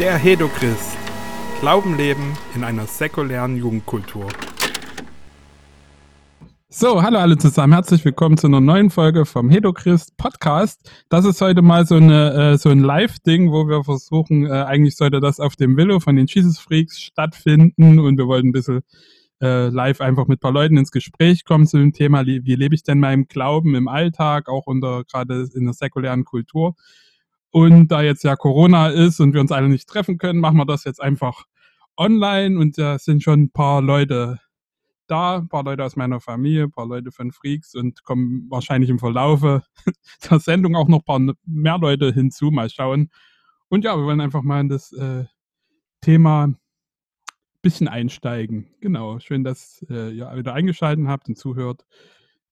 Der Hedochrist. Glauben leben in einer säkulären Jugendkultur. So, hallo alle zusammen. Herzlich willkommen zu einer neuen Folge vom Hedochrist Podcast. Das ist heute mal so, eine, äh, so ein Live-Ding, wo wir versuchen, äh, eigentlich sollte das auf dem Willow von den Jesus Freaks stattfinden und wir wollten ein bisschen äh, live einfach mit ein paar Leuten ins Gespräch kommen zu dem Thema, wie lebe ich denn meinem Glauben im Alltag, auch unter gerade in der säkulären Kultur. Und da jetzt ja Corona ist und wir uns alle nicht treffen können, machen wir das jetzt einfach online und da sind schon ein paar Leute da, ein paar Leute aus meiner Familie, ein paar Leute von Freaks und kommen wahrscheinlich im Verlaufe der Sendung auch noch ein paar mehr Leute hinzu, mal schauen. Und ja, wir wollen einfach mal in das äh, Thema ein bisschen einsteigen. Genau, schön, dass äh, ihr wieder eingeschaltet habt und zuhört.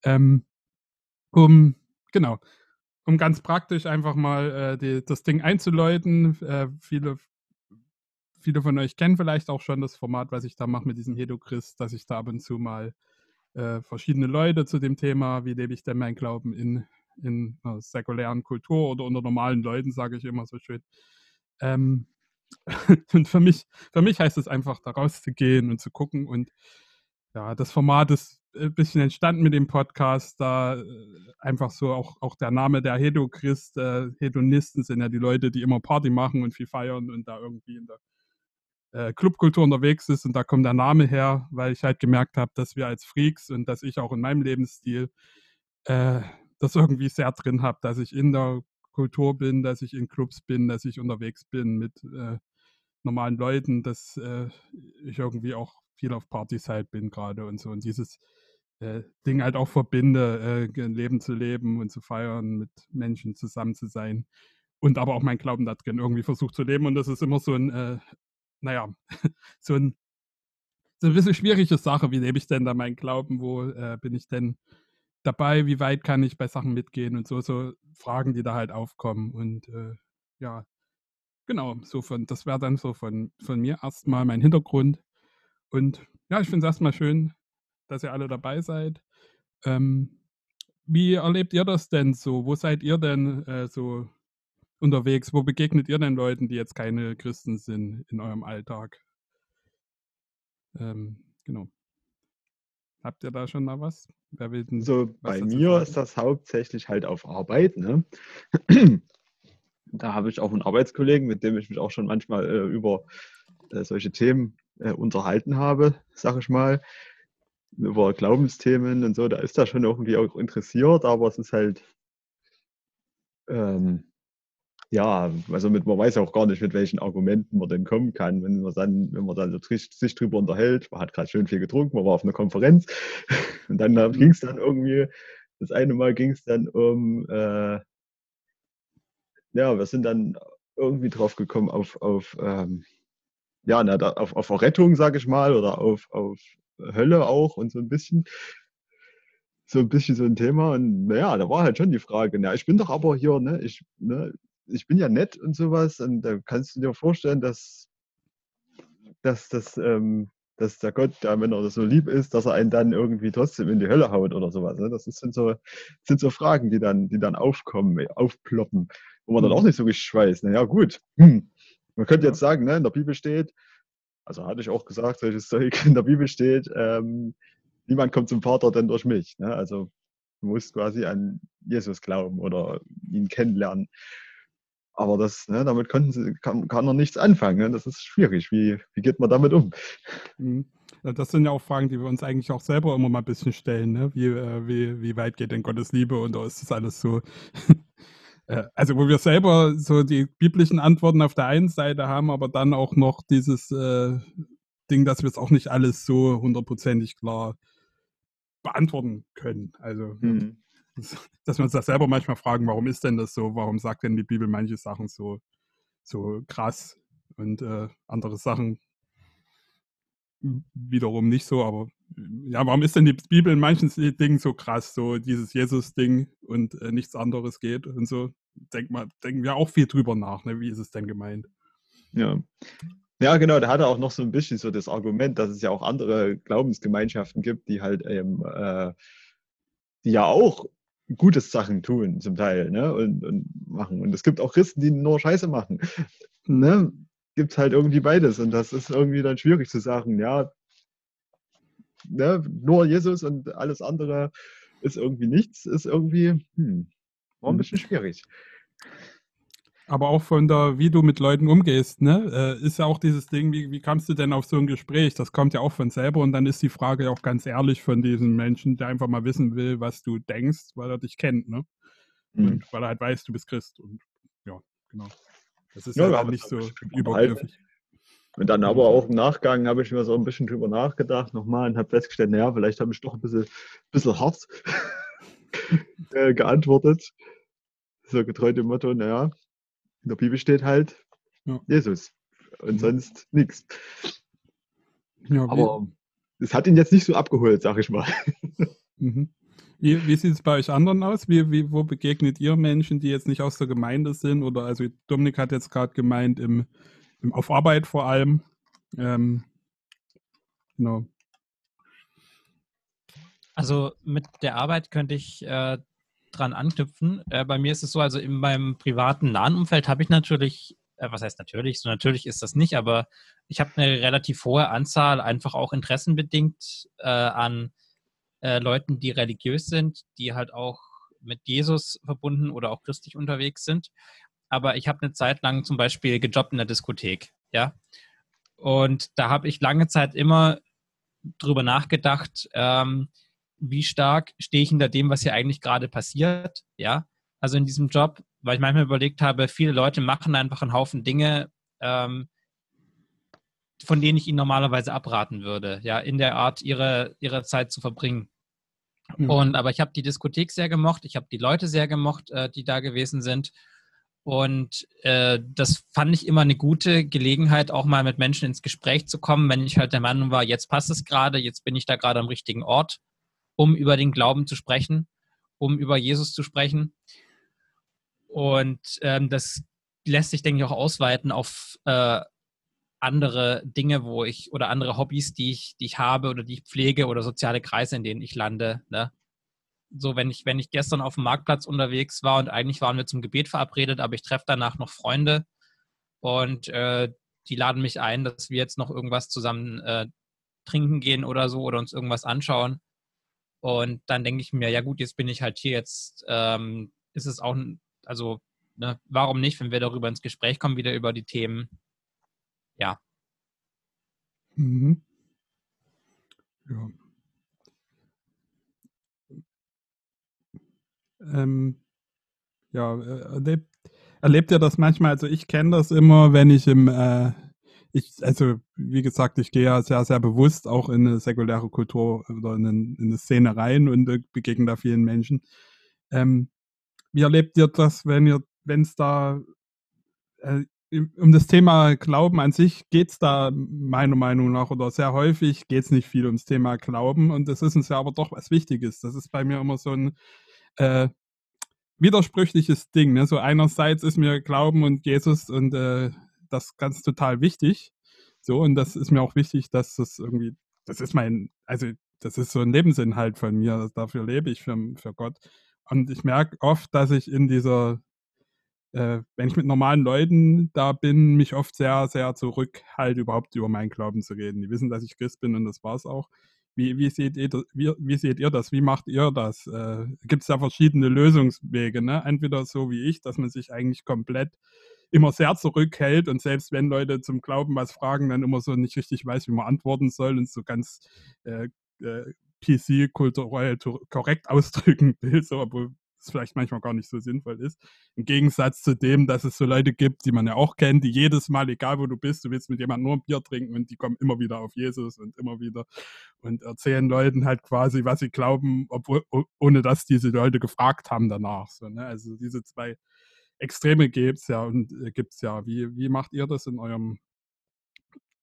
Ähm, um, genau, um ganz praktisch einfach mal äh, die, das Ding einzuläuten. Äh, viele, viele von euch kennen vielleicht auch schon das Format, was ich da mache mit diesem Hedochrist, dass ich da ab und zu mal äh, verschiedene Leute zu dem Thema, wie lebe ich denn mein Glauben in, in einer säkulären Kultur oder unter normalen Leuten, sage ich immer so schön. Ähm, und für mich, für mich heißt es einfach, da rauszugehen und zu gucken. Und ja, das Format ist ein bisschen entstanden mit dem Podcast, da äh, einfach so auch, auch der Name der Hedochrist, äh, Hedonisten sind ja die Leute, die immer Party machen und viel feiern und da irgendwie in der äh, Clubkultur unterwegs ist und da kommt der Name her, weil ich halt gemerkt habe, dass wir als Freaks und dass ich auch in meinem Lebensstil äh, das irgendwie sehr drin habe, dass ich in der Kultur bin, dass ich in Clubs bin, dass ich unterwegs bin mit äh, normalen Leuten, dass äh, ich irgendwie auch viel auf Partys halt bin gerade und so und dieses äh, Ding halt auch verbinde, äh, ein Leben zu leben und zu feiern, mit Menschen zusammen zu sein und aber auch mein Glauben da drin irgendwie versucht zu leben. Und das ist immer so ein, äh, naja, so ein, so ein bisschen schwierige Sache. Wie lebe ich denn da meinen Glauben? Wo äh, bin ich denn dabei? Wie weit kann ich bei Sachen mitgehen? Und so, so Fragen, die da halt aufkommen. Und äh, ja, genau, so von, das wäre dann so von, von mir erstmal mein Hintergrund. Und ja, ich finde es erstmal schön, dass ihr alle dabei seid. Ähm, wie erlebt ihr das denn so? Wo seid ihr denn äh, so unterwegs? Wo begegnet ihr denn Leuten, die jetzt keine Christen sind in eurem Alltag? Ähm, genau. Habt ihr da schon mal was? Wer will denn so, bei mir ist das hauptsächlich halt auf Arbeit. Ne? da habe ich auch einen Arbeitskollegen, mit dem ich mich auch schon manchmal äh, über äh, solche Themen äh, unterhalten habe, sag ich mal über Glaubensthemen und so, da ist er schon irgendwie auch interessiert, aber es ist halt, ähm, ja, also mit, man weiß auch gar nicht, mit welchen Argumenten man denn kommen kann, wenn man dann, wenn man dann so sich drüber unterhält, man hat gerade schön viel getrunken, man war auf einer Konferenz und dann mhm. ging es dann irgendwie, das eine Mal ging es dann um, äh, ja, wir sind dann irgendwie drauf gekommen auf, auf ähm, ja, na, da, auf, auf Rettung, sage ich mal, oder auf, auf Hölle auch und so ein bisschen. So ein bisschen so ein Thema. Und naja, da war halt schon die Frage, na, ich bin doch aber hier, ne, ich, ne, ich bin ja nett und sowas. Und da kannst du dir vorstellen, dass, dass, dass, ähm, dass der Gott, der, wenn er so lieb ist, dass er einen dann irgendwie trotzdem in die Hölle haut oder sowas. Ne? Das sind so, sind so Fragen, die dann, die dann aufkommen, aufploppen, wo man dann auch mhm. nicht so richtig weiß. Naja, gut. Hm. Man könnte jetzt sagen, ne, in der Bibel steht, also hatte ich auch gesagt, solches Zeug in der Bibel steht, ähm, niemand kommt zum Vater denn durch mich. Ne? Also du musst quasi an Jesus glauben oder ihn kennenlernen. Aber das, ne, damit sie, kann, kann er nichts anfangen. Ne? Das ist schwierig. Wie, wie geht man damit um? Mhm. Das sind ja auch Fragen, die wir uns eigentlich auch selber immer mal ein bisschen stellen. Ne? Wie, äh, wie, wie weit geht denn Gottes Liebe und ist das alles so also wo wir selber so die biblischen Antworten auf der einen Seite haben, aber dann auch noch dieses äh, Ding, dass wir es auch nicht alles so hundertprozentig klar beantworten können. Also, mhm. dass, wir uns das selber manchmal fragen, warum ist denn das so? Warum sagt denn die Bibel manche Sachen so, so krass und äh, andere Sachen wiederum nicht so, aber ja, warum ist denn die Bibel in manchen Dingen so krass, so dieses Jesus-Ding und äh, nichts anderes geht und so? Denk mal, denken wir auch viel drüber nach, ne? wie ist es denn gemeint? Ja. Ja, genau, da hat er auch noch so ein bisschen so das Argument, dass es ja auch andere Glaubensgemeinschaften gibt, die halt eben, äh, die ja auch gutes Sachen tun zum Teil, ne, und, und machen. Und es gibt auch Christen, die nur Scheiße machen. Ne? gibt es halt irgendwie beides. Und das ist irgendwie dann schwierig zu sagen, ja, ne, nur Jesus und alles andere ist irgendwie nichts, ist irgendwie, hm, war ein hm. bisschen schwierig. Aber auch von der, wie du mit Leuten umgehst, ne, äh, ist ja auch dieses Ding, wie, wie kamst du denn auf so ein Gespräch? Das kommt ja auch von selber und dann ist die Frage auch ganz ehrlich von diesem Menschen, der einfach mal wissen will, was du denkst, weil er dich kennt, ne? Mhm. Und weil er halt weiß, du bist Christ und ja, genau. Das ist ja, halt nicht so übergriffig. Und dann aber auch im Nachgang habe ich mir so ein bisschen drüber nachgedacht nochmal und habe festgestellt, naja, vielleicht habe ich doch ein bisschen, bisschen hart äh, geantwortet. So getreu dem Motto, naja, in der Bibel steht halt ja. Jesus und mhm. sonst nichts. Ja, aber es hat ihn jetzt nicht so abgeholt, sag ich mal. Mhm. Wie, wie sieht es bei euch anderen aus? Wie, wie, wo begegnet ihr Menschen, die jetzt nicht aus der Gemeinde sind? Oder also Dominik hat jetzt gerade gemeint, im, auf Arbeit vor allem. Ähm, genau. Also mit der Arbeit könnte ich äh, dran anknüpfen. Äh, bei mir ist es so, also in meinem privaten nahen Umfeld habe ich natürlich, äh, was heißt natürlich, so natürlich ist das nicht, aber ich habe eine relativ hohe Anzahl, einfach auch interessenbedingt äh, an äh, Leuten, die religiös sind, die halt auch mit Jesus verbunden oder auch christlich unterwegs sind. Aber ich habe eine Zeit lang zum Beispiel gejobbt in der Diskothek, ja. Und da habe ich lange Zeit immer drüber nachgedacht, ähm, wie stark stehe ich hinter dem, was hier eigentlich gerade passiert, ja. Also in diesem Job, weil ich manchmal überlegt habe, viele Leute machen einfach einen Haufen Dinge, ähm, von denen ich ihnen normalerweise abraten würde, ja, in der Art, ihre, ihre Zeit zu verbringen. Mhm. Und aber ich habe die Diskothek sehr gemocht, ich habe die Leute sehr gemocht, äh, die da gewesen sind. Und äh, das fand ich immer eine gute Gelegenheit, auch mal mit Menschen ins Gespräch zu kommen, wenn ich halt der Meinung war, jetzt passt es gerade, jetzt bin ich da gerade am richtigen Ort, um über den Glauben zu sprechen, um über Jesus zu sprechen. Und ähm, das lässt sich, denke ich, auch ausweiten auf äh, andere Dinge, wo ich oder andere Hobbys, die ich, die ich habe oder die ich pflege oder soziale Kreise, in denen ich lande. Ne? So, wenn ich, wenn ich gestern auf dem Marktplatz unterwegs war und eigentlich waren wir zum Gebet verabredet, aber ich treffe danach noch Freunde und äh, die laden mich ein, dass wir jetzt noch irgendwas zusammen äh, trinken gehen oder so oder uns irgendwas anschauen. Und dann denke ich mir, ja gut, jetzt bin ich halt hier, jetzt ähm, ist es auch, also ne, warum nicht, wenn wir darüber ins Gespräch kommen, wieder über die Themen, ja. Mhm. Ja. Ähm, ja, äh, erlebt, erlebt ihr das manchmal? Also ich kenne das immer, wenn ich im, äh, ich, also wie gesagt, ich gehe ja sehr, sehr bewusst auch in eine säkuläre Kultur oder in, in eine Szene rein und äh, begegne da vielen Menschen. Ähm, wie erlebt ihr das, wenn ihr, wenn es da äh, um das Thema Glauben an sich geht es da meiner Meinung nach oder sehr häufig geht es nicht viel ums Thema Glauben und das ist uns ja aber doch was Wichtiges. Das ist bei mir immer so ein äh, widersprüchliches Ding. Ne? So einerseits ist mir Glauben und Jesus und äh, das ganz total wichtig. So, und das ist mir auch wichtig, dass das irgendwie, das ist mein, also das ist so ein Lebensinhalt von mir, dafür lebe ich für, für Gott. Und ich merke oft, dass ich in dieser äh, wenn ich mit normalen Leuten da bin, mich oft sehr, sehr zurückhalte, überhaupt über meinen Glauben zu reden. Die wissen, dass ich Christ bin und das war es auch. Wie, wie, seht ihr, wie, wie, seht ihr das? Wie macht ihr das? Äh, Gibt es da verschiedene Lösungswege? Ne? Entweder so wie ich, dass man sich eigentlich komplett immer sehr zurückhält und selbst wenn Leute zum Glauben was fragen, dann immer so nicht richtig weiß, wie man antworten soll und so ganz äh, äh, PC-kulturell korrekt ausdrücken will, so, obwohl es vielleicht manchmal gar nicht so sinnvoll ist. Im Gegensatz zu dem, dass es so Leute gibt, die man ja auch kennt, die jedes Mal, egal wo du bist, du willst mit jemandem nur ein Bier trinken und die kommen immer wieder auf Jesus und immer wieder und erzählen Leuten halt quasi, was sie glauben, obwohl, ohne dass diese Leute gefragt haben danach. So, ne? Also diese zwei Extreme gibt es ja und äh, gibt es ja. Wie, wie macht ihr das in eurem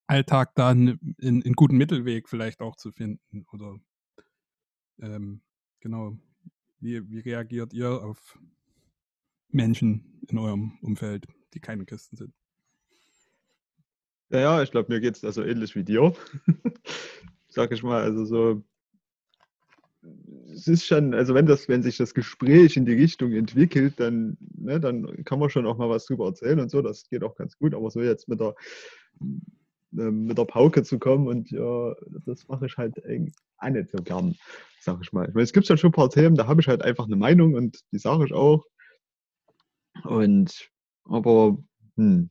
Alltag dann in, in guten Mittelweg vielleicht auch zu finden? Oder ähm, genau. Wie, wie reagiert ihr auf Menschen in eurem Umfeld, die keine Christen sind? Ja, ja, ich glaube, mir geht es also ähnlich wie dir. Sag ich mal, also so, es ist schon, also wenn das, wenn sich das Gespräch in die Richtung entwickelt, dann, ne, dann kann man schon auch mal was drüber erzählen und so, das geht auch ganz gut, aber so jetzt mit der mit der Pauke zu kommen und ja, das mache ich halt auch nicht so gern, sag ich mal. Ich meine, es gibt ja schon ein paar Themen, da habe ich halt einfach eine Meinung und die sage ich auch. Und aber hm,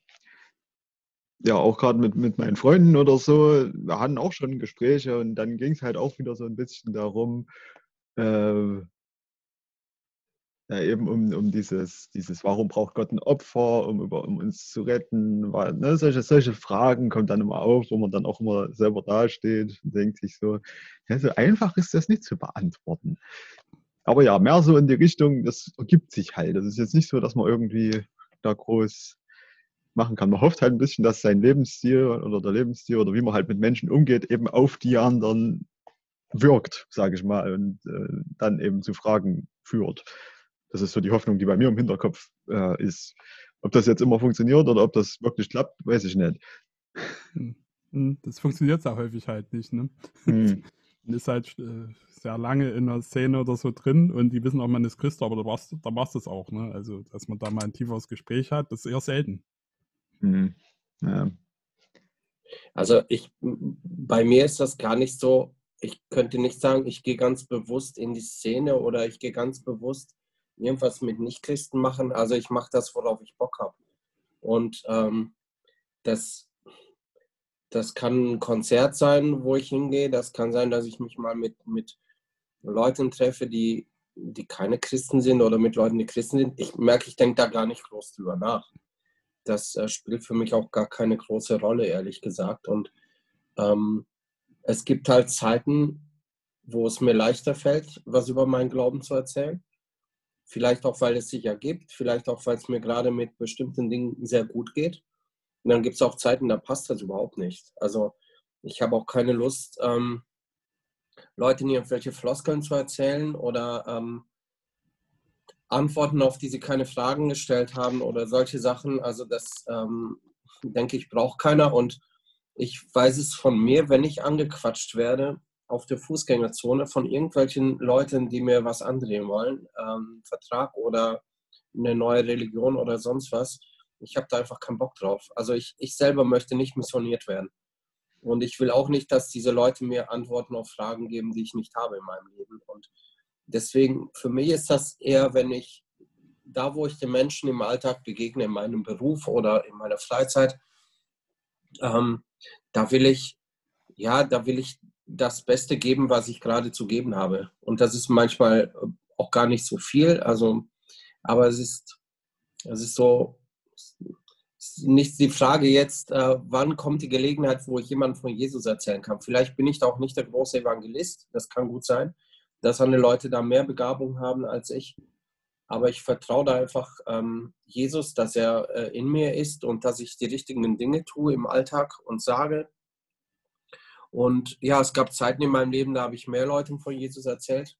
ja, auch gerade mit, mit meinen Freunden oder so, wir hatten auch schon Gespräche und dann ging es halt auch wieder so ein bisschen darum, äh, ja, eben um, um dieses, dieses, warum braucht Gott ein Opfer, um, über, um uns zu retten, weil, ne, solche, solche Fragen kommen dann immer auf, wo man dann auch immer selber dasteht und denkt sich so, ja, so einfach ist das nicht zu beantworten. Aber ja, mehr so in die Richtung, das ergibt sich halt. Das ist jetzt nicht so, dass man irgendwie da groß machen kann. Man hofft halt ein bisschen, dass sein Lebensstil oder der Lebensstil oder wie man halt mit Menschen umgeht, eben auf die anderen wirkt, sage ich mal, und äh, dann eben zu Fragen führt. Das ist so die Hoffnung, die bei mir im Hinterkopf äh, ist. Ob das jetzt immer funktioniert oder ob das wirklich klappt, weiß ich nicht. Hm. Hm, das funktioniert ja häufig halt nicht. Ne? Hm. Man ist halt äh, sehr lange in der Szene oder so drin und die wissen auch, man ist Christ, aber da war es da das auch. Ne? Also, dass man da mal ein tieferes Gespräch hat, das ist eher selten. Mhm. Ja. Also ich, bei mir ist das gar nicht so, ich könnte nicht sagen, ich gehe ganz bewusst in die Szene oder ich gehe ganz bewusst irgendwas mit Nichtchristen machen. Also ich mache das, worauf ich Bock habe. Und ähm, das, das kann ein Konzert sein, wo ich hingehe. Das kann sein, dass ich mich mal mit, mit Leuten treffe, die, die keine Christen sind oder mit Leuten, die Christen sind. Ich merke, ich denke da gar nicht groß drüber nach das äh, spielt für mich auch gar keine große Rolle, ehrlich gesagt. Und ähm, es gibt halt Zeiten, wo es mir leichter fällt, was über meinen Glauben zu erzählen. Vielleicht auch, weil es sich ergibt, vielleicht auch, weil es mir gerade mit bestimmten Dingen sehr gut geht. Und dann gibt es auch Zeiten, da passt das überhaupt nicht. Also ich habe auch keine Lust, ähm, Leuten irgendwelche Floskeln zu erzählen oder ähm, Antworten, auf die sie keine Fragen gestellt haben oder solche Sachen. Also das, ähm, denke ich, braucht keiner. Und ich weiß es von mir, wenn ich angequatscht werde auf der Fußgängerzone von irgendwelchen Leuten, die mir was andrehen wollen, ähm, Vertrag oder eine neue Religion oder sonst was. Ich habe da einfach keinen Bock drauf. Also ich, ich selber möchte nicht missioniert werden. Und ich will auch nicht, dass diese Leute mir Antworten auf Fragen geben, die ich nicht habe in meinem Leben. Und deswegen, für mich ist das eher, wenn ich da, wo ich den Menschen im Alltag begegne, in meinem Beruf oder in meiner Freizeit, ähm, da will ich, ja, da will ich das Beste geben, was ich gerade zu geben habe. Und das ist manchmal auch gar nicht so viel. Also, aber es ist, es ist so, nicht die Frage jetzt, äh, wann kommt die Gelegenheit, wo ich jemandem von Jesus erzählen kann. Vielleicht bin ich da auch nicht der große Evangelist, das kann gut sein dass andere Leute da mehr Begabung haben als ich. Aber ich vertraue da einfach ähm, Jesus, dass er äh, in mir ist und dass ich die richtigen Dinge tue im Alltag und sage. Und ja, es gab Zeiten in meinem Leben, da habe ich mehr Leuten von Jesus erzählt.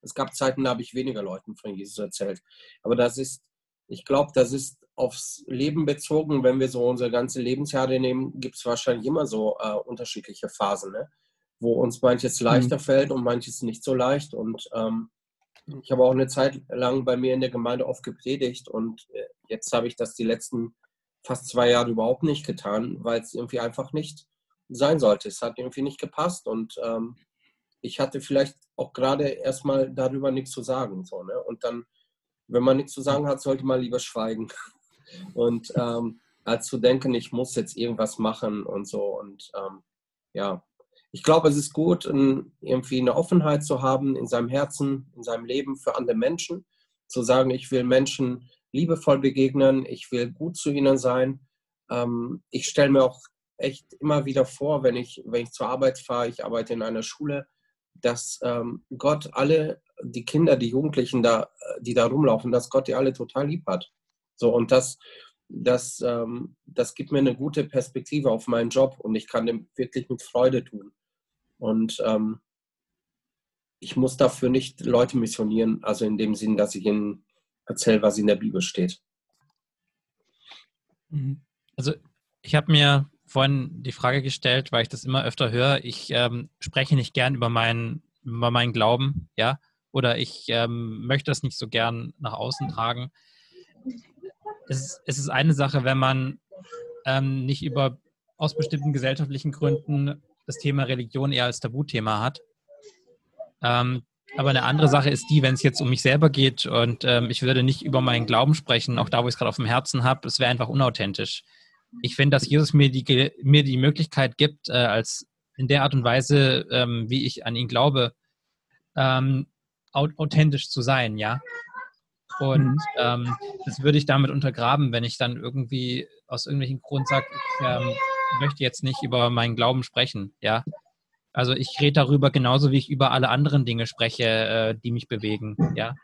Es gab Zeiten, da habe ich weniger Leuten von Jesus erzählt. Aber das ist, ich glaube, das ist aufs Leben bezogen. Wenn wir so unsere ganze Lebensjahre nehmen, gibt es wahrscheinlich immer so äh, unterschiedliche Phasen. Ne? wo uns manches leichter mhm. fällt und manches nicht so leicht. Und ähm, ich habe auch eine Zeit lang bei mir in der Gemeinde oft gepredigt und äh, jetzt habe ich das die letzten fast zwei Jahre überhaupt nicht getan, weil es irgendwie einfach nicht sein sollte. Es hat irgendwie nicht gepasst und ähm, ich hatte vielleicht auch gerade erstmal darüber nichts zu sagen. So, ne? Und dann, wenn man nichts zu sagen hat, sollte man lieber schweigen. Und ähm, als zu denken, ich muss jetzt irgendwas machen und so. Und ähm, ja, ich glaube, es ist gut, irgendwie eine Offenheit zu haben in seinem Herzen, in seinem Leben für andere Menschen, zu sagen, ich will Menschen liebevoll begegnen, ich will gut zu ihnen sein. Ähm, ich stelle mir auch echt immer wieder vor, wenn ich, wenn ich zur Arbeit fahre, ich arbeite in einer Schule, dass ähm, Gott alle die Kinder, die Jugendlichen, da, die da rumlaufen, dass Gott die alle total lieb hat. So, und das, das, ähm, das gibt mir eine gute Perspektive auf meinen Job und ich kann dem wirklich mit Freude tun. Und ähm, ich muss dafür nicht Leute missionieren, also in dem Sinn, dass ich ihnen erzähle, was in der Bibel steht. Mhm. Also ich habe mir vorhin die Frage gestellt, weil ich das immer öfter höre. Ich ähm, spreche nicht gern über mein über meinen Glauben, ja, oder ich ähm, möchte das nicht so gern nach außen tragen. Es, es ist eine Sache, wenn man ähm, nicht über aus bestimmten gesellschaftlichen Gründen das Thema Religion eher als Tabuthema hat. Ähm, aber eine andere Sache ist die, wenn es jetzt um mich selber geht und ähm, ich würde nicht über meinen Glauben sprechen, auch da, wo ich es gerade auf dem Herzen habe, es wäre einfach unauthentisch. Ich finde, dass Jesus mir die, mir die Möglichkeit gibt, äh, als in der Art und Weise, ähm, wie ich an ihn glaube, ähm, authentisch zu sein, ja. Und mhm. ähm, das würde ich damit untergraben, wenn ich dann irgendwie aus irgendwelchen Grund sage, ich ähm, möchte jetzt nicht über meinen Glauben sprechen, ja. Also ich rede darüber genauso, wie ich über alle anderen Dinge spreche, äh, die mich bewegen, ja.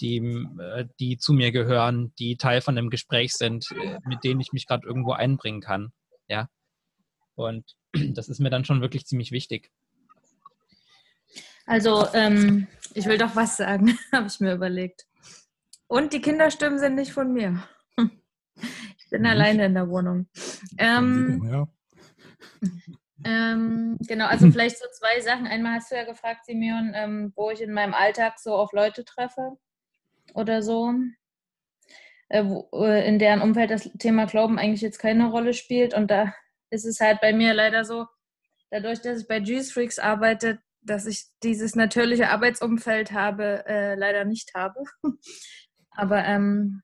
Die, äh, die zu mir gehören, die Teil von einem Gespräch sind, äh, mit denen ich mich gerade irgendwo einbringen kann, ja. Und das ist mir dann schon wirklich ziemlich wichtig. Also, ähm, ich will doch was sagen, habe ich mir überlegt. Und die Kinderstimmen sind nicht von mir. Ich bin nicht. alleine in der Wohnung. Ähm, ja. ähm, genau, also vielleicht so zwei Sachen. Einmal hast du ja gefragt, Simeon, ähm, wo ich in meinem Alltag so auf Leute treffe oder so, äh, äh, in deren Umfeld das Thema Glauben eigentlich jetzt keine Rolle spielt. Und da ist es halt bei mir leider so, dadurch, dass ich bei Juice Freaks arbeite, dass ich dieses natürliche Arbeitsumfeld habe, äh, leider nicht habe. Aber ähm,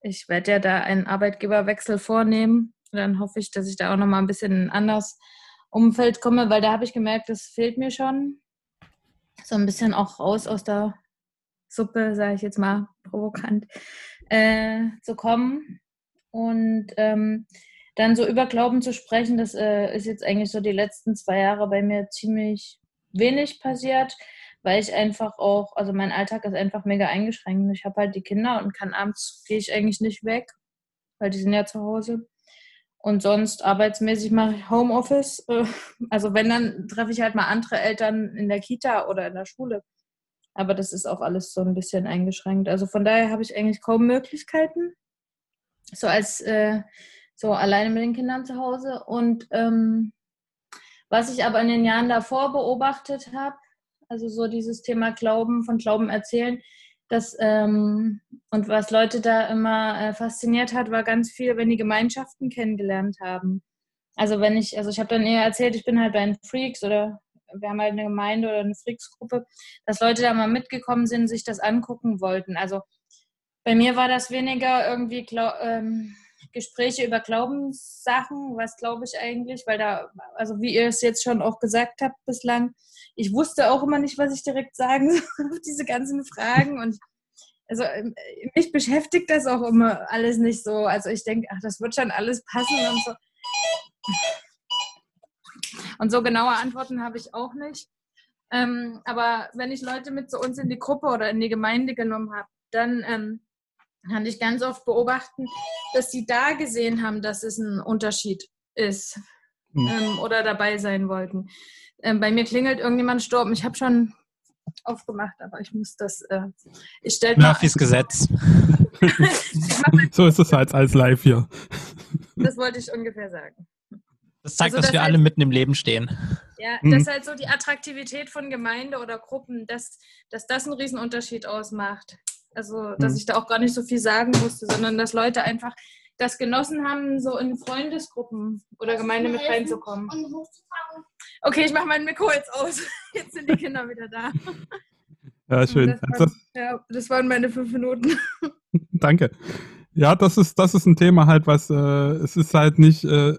ich werde ja da einen Arbeitgeberwechsel vornehmen. Dann hoffe ich, dass ich da auch nochmal ein bisschen anders Umfeld komme, weil da habe ich gemerkt, das fehlt mir schon. So ein bisschen auch raus aus der Suppe, sage ich jetzt mal provokant, äh, zu kommen. Und ähm, dann so über Glauben zu sprechen, das äh, ist jetzt eigentlich so die letzten zwei Jahre bei mir ziemlich wenig passiert, weil ich einfach auch, also mein Alltag ist einfach mega eingeschränkt. Ich habe halt die Kinder und kann abends gehe ich eigentlich nicht weg, weil die sind ja zu Hause. Und sonst arbeitsmäßig mache ich Homeoffice. Äh, also wenn, dann treffe ich halt mal andere Eltern in der Kita oder in der Schule. Aber das ist auch alles so ein bisschen eingeschränkt. Also von daher habe ich eigentlich kaum Möglichkeiten. So als äh, so alleine mit den Kindern zu Hause. Und ähm, was ich aber in den Jahren davor beobachtet habe, also so dieses Thema Glauben, von Glauben erzählen, das, ähm, und was Leute da immer äh, fasziniert hat, war ganz viel, wenn die Gemeinschaften kennengelernt haben. Also wenn ich, also ich habe dann eher erzählt, ich bin halt bei den Freaks oder wir haben halt eine Gemeinde oder eine Freaks-Gruppe, dass Leute da mal mitgekommen sind, sich das angucken wollten. Also bei mir war das weniger irgendwie ähm, Gespräche über Glaubenssachen, was glaube ich eigentlich, weil da, also wie ihr es jetzt schon auch gesagt habt bislang, ich wusste auch immer nicht, was ich direkt sagen soll auf diese ganzen Fragen und also ähm, mich beschäftigt das auch immer alles nicht so. Also ich denke, ach, das wird schon alles passen und so. Und so genaue Antworten habe ich auch nicht. Ähm, aber wenn ich Leute mit zu uns in die Gruppe oder in die Gemeinde genommen habe, dann ähm, kann ich ganz oft beobachten, dass sie da gesehen haben, dass es ein Unterschied ist mhm. ähm, oder dabei sein wollten. Ähm, bei mir klingelt irgendjemand gestorben. Ich habe schon aufgemacht, aber ich muss das. Äh, ich stelle Murphys Gesetz. so ist es halt als live hier. Das wollte ich ungefähr sagen. Das zeigt, also, dass wir halt, alle mitten im Leben stehen. Ja, mhm. das ist halt so die Attraktivität von Gemeinde oder Gruppen, dass, dass das einen Riesenunterschied ausmacht. Also, dass hm. ich da auch gar nicht so viel sagen musste, sondern dass Leute einfach das genossen haben, so in Freundesgruppen oder Gemeinde mit reinzukommen. Okay, ich mache mein Mikro jetzt aus. Jetzt sind die Kinder wieder da. Ja, schön. Das waren, ja, das waren meine fünf Minuten. Danke. Ja, das ist, das ist ein Thema halt, was, äh, es ist halt nicht, äh,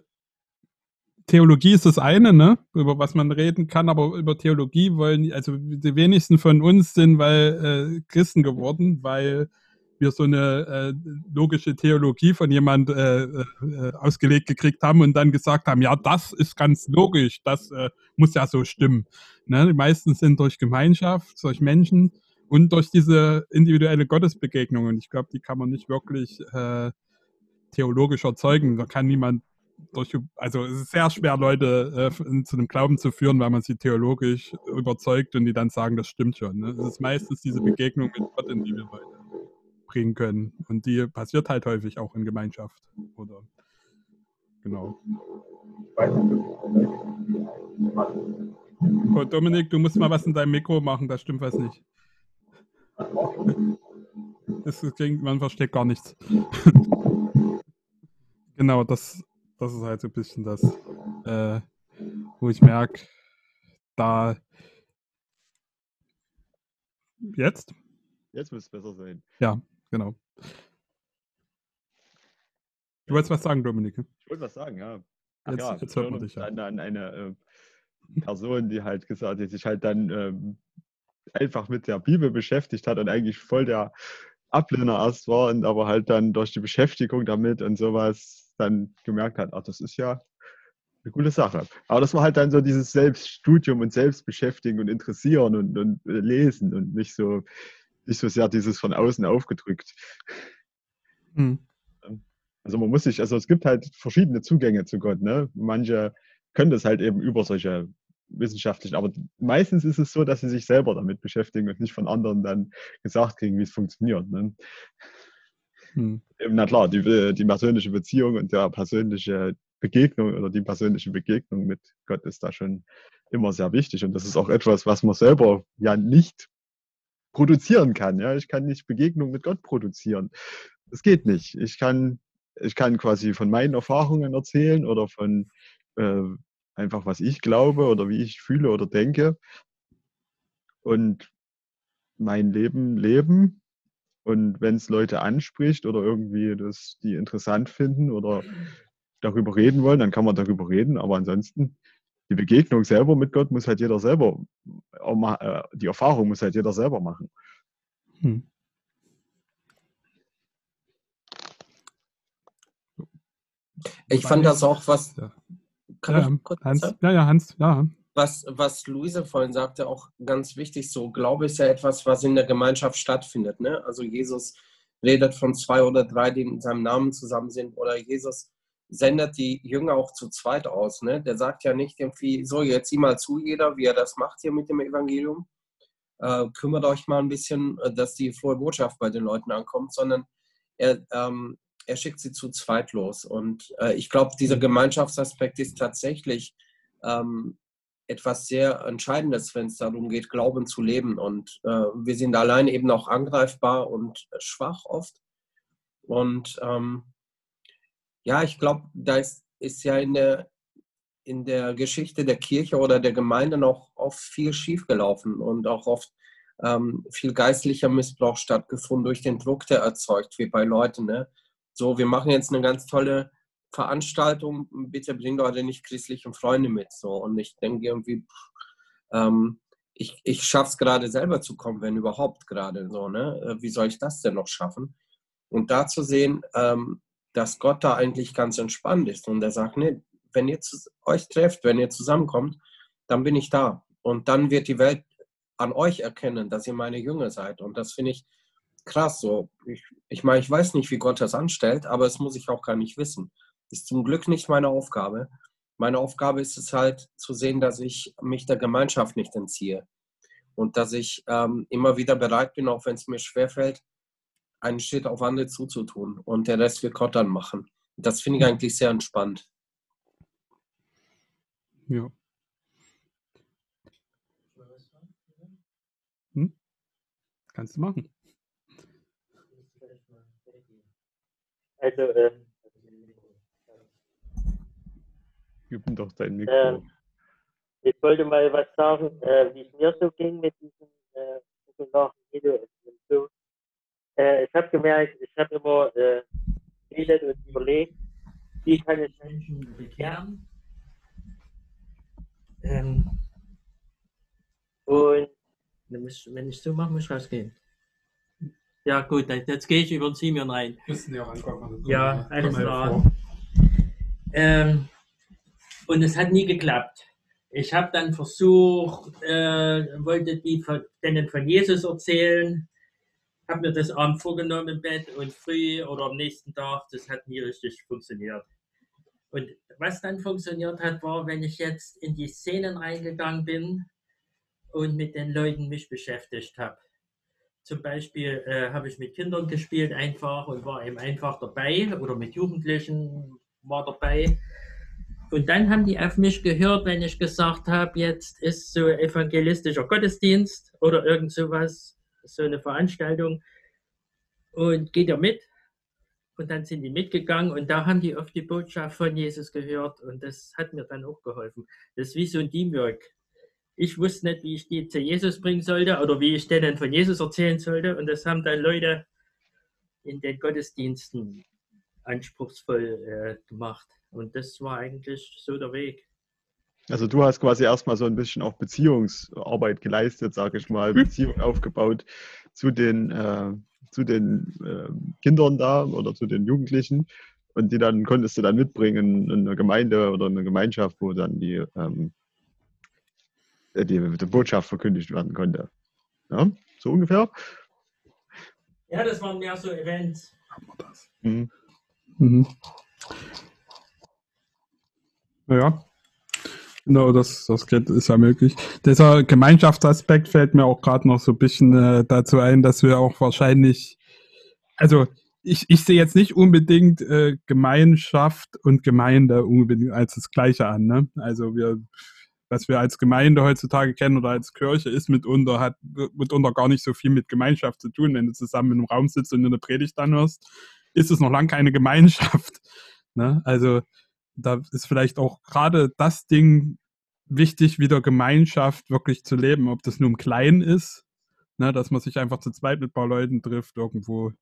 Theologie ist das eine, ne, über was man reden kann, aber über Theologie wollen, also die wenigsten von uns sind weil äh, Christen geworden, weil wir so eine äh, logische Theologie von jemand äh, äh, ausgelegt gekriegt haben und dann gesagt haben, ja, das ist ganz logisch, das äh, muss ja so stimmen. Ne? Die meisten sind durch Gemeinschaft, durch Menschen und durch diese individuelle Gottesbegegnung. Und ich glaube, die kann man nicht wirklich äh, theologisch erzeugen. Da kann niemand durch, also es ist sehr schwer, Leute äh, zu einem Glauben zu führen, weil man sie theologisch überzeugt und die dann sagen, das stimmt schon. Ne? Es ist meistens diese Begegnung mit Gott, in die wir Leute bringen können. Und die passiert halt häufig auch in Gemeinschaft. Oder genau. Oh, Dominik, du musst mal was in deinem Mikro machen, da stimmt was nicht. Das klingt, man versteht gar nichts. genau, das, das ist halt so ein bisschen das, äh, wo ich merke, da jetzt? Jetzt müsste es besser sein. Ja, genau. Du wolltest was sagen, Dominik? Ich wollte was sagen, ja. Ach jetzt, ja, jetzt hört man dich ja. An, an eine äh, Person, die halt gesagt, die sich halt dann ähm, einfach mit der Bibel beschäftigt hat und eigentlich voll der Ablehner erst war und aber halt dann durch die Beschäftigung damit und sowas dann gemerkt hat, ach, das ist ja eine gute Sache. Aber das war halt dann so dieses Selbststudium und Selbstbeschäftigen und Interessieren und, und Lesen und nicht so, nicht so sehr dieses von außen aufgedrückt. Hm. Also man muss sich, also es gibt halt verschiedene Zugänge zu Gott. Ne? Manche können das halt eben über solche wissenschaftlichen, aber meistens ist es so, dass sie sich selber damit beschäftigen und nicht von anderen dann gesagt kriegen, wie es funktioniert. Ne? Hm. Na klar, die, die persönliche Beziehung und der persönliche Begegnung oder die persönliche Begegnung mit Gott ist da schon immer sehr wichtig. Und das ist auch etwas, was man selber ja nicht produzieren kann. Ja? Ich kann nicht Begegnung mit Gott produzieren. Das geht nicht. Ich kann, ich kann quasi von meinen Erfahrungen erzählen oder von äh, einfach, was ich glaube oder wie ich fühle oder denke. Und mein Leben leben. Und wenn es Leute anspricht oder irgendwie das die interessant finden oder darüber reden wollen, dann kann man darüber reden. Aber ansonsten, die Begegnung selber mit Gott muss halt jeder selber, äh, die Erfahrung muss halt jeder selber machen. Hm. Ich fand das auch was. Ja. Ja, Hans, ja, ja, Hans, ja. Was, was Luise vorhin sagte, auch ganz wichtig, so Glaube ist ja etwas, was in der Gemeinschaft stattfindet. Ne? Also Jesus redet von zwei oder drei, die in seinem Namen zusammen sind. Oder Jesus sendet die Jünger auch zu zweit aus. Ne? Der sagt ja nicht irgendwie, so, jetzt sieh mal zu, jeder, wie er das macht hier mit dem Evangelium. Äh, kümmert euch mal ein bisschen, äh, dass die frohe Botschaft bei den Leuten ankommt, sondern er, ähm, er schickt sie zu zweit los. Und äh, ich glaube, dieser Gemeinschaftsaspekt ist tatsächlich ähm, etwas sehr Entscheidendes, wenn es darum geht, Glauben zu leben. Und äh, wir sind allein eben auch angreifbar und schwach oft. Und ähm, ja, ich glaube, da ist, ist ja in der, in der Geschichte der Kirche oder der Gemeinde noch oft viel schiefgelaufen und auch oft ähm, viel geistlicher Missbrauch stattgefunden durch den Druck, der erzeugt wird bei Leuten. Ne? So, wir machen jetzt eine ganz tolle Veranstaltung, bitte bringt eure nicht christlichen Freunde mit. So, und ich denke irgendwie, ähm, ich, ich schaffe es gerade selber zu kommen, wenn überhaupt gerade so. Ne? Äh, wie soll ich das denn noch schaffen? Und da zu sehen, ähm, dass Gott da eigentlich ganz entspannt ist und er sagt, nee, wenn ihr euch trefft, wenn ihr zusammenkommt, dann bin ich da. Und dann wird die Welt an euch erkennen, dass ihr meine Jünger seid. Und das finde ich krass. So, ich, ich meine, ich weiß nicht, wie Gott das anstellt, aber es muss ich auch gar nicht wissen. Ist zum Glück nicht meine Aufgabe. Meine Aufgabe ist es halt zu sehen, dass ich mich der Gemeinschaft nicht entziehe und dass ich ähm, immer wieder bereit bin, auch wenn es mir schwerfällt, einen Schritt auf andere zuzutun und der Rest wird Gott dann machen. Das finde ich eigentlich sehr entspannt. Ja. Hm? Kannst du machen. Also, ähm, Gib ihm doch dein Mikro. Ähm, ich wollte mal was sagen, äh, wie es mir so ging mit diesem äh, und so äh, ich habe gemerkt, ich habe immer äh, geredet und überlegt, wie kann ich Menschen bekehren. Ähm, und wenn ich so mache, muss ich rausgehen. Ja, gut, jetzt gehe ich über den Simeon rein. Ja, alles klar. Ähm, und es hat nie geklappt. Ich habe dann versucht, äh, wollte die von, denen von Jesus erzählen, habe mir das Abend vorgenommen im Bett und früh oder am nächsten Tag, das hat nie richtig funktioniert. Und was dann funktioniert hat, war, wenn ich jetzt in die Szenen reingegangen bin und mit den Leuten mich beschäftigt habe. Zum Beispiel äh, habe ich mit Kindern gespielt einfach und war eben einfach dabei oder mit Jugendlichen war dabei. Und dann haben die auf mich gehört, wenn ich gesagt habe, jetzt ist so evangelistischer Gottesdienst oder irgend sowas, so eine Veranstaltung. Und geht ihr mit? Und dann sind die mitgegangen und da haben die oft die Botschaft von Jesus gehört und das hat mir dann auch geholfen. Das ist wie so ein Teamwork. Ich wusste nicht, wie ich die zu Jesus bringen sollte oder wie ich denen von Jesus erzählen sollte und das haben dann Leute in den Gottesdiensten anspruchsvoll äh, gemacht. Und das war eigentlich so der Weg. Also du hast quasi erstmal so ein bisschen auch Beziehungsarbeit geleistet, sage ich mal, hm. Beziehung aufgebaut zu den, äh, zu den äh, Kindern da oder zu den Jugendlichen und die dann konntest du dann mitbringen in eine Gemeinde oder eine Gemeinschaft, wo dann die, ähm, die, die Botschaft verkündigt werden konnte. Ja, so ungefähr. Ja, das waren ja so Events. Mhm. Mhm. Ja, genau, das, das geht, ist ja möglich. Dieser Gemeinschaftsaspekt fällt mir auch gerade noch so ein bisschen äh, dazu ein, dass wir auch wahrscheinlich, also ich, ich sehe jetzt nicht unbedingt äh, Gemeinschaft und Gemeinde unbedingt als das Gleiche an. Ne? Also wir, was wir als Gemeinde heutzutage kennen oder als Kirche, ist mitunter, hat mitunter gar nicht so viel mit Gemeinschaft zu tun. Wenn du zusammen in einem Raum sitzt und eine Predigt dann hörst, ist es noch lange keine Gemeinschaft. Ne? Also da ist vielleicht auch gerade das Ding wichtig, wieder Gemeinschaft wirklich zu leben, ob das nur im Kleinen ist, ne, dass man sich einfach zu zweit mit ein paar Leuten trifft irgendwo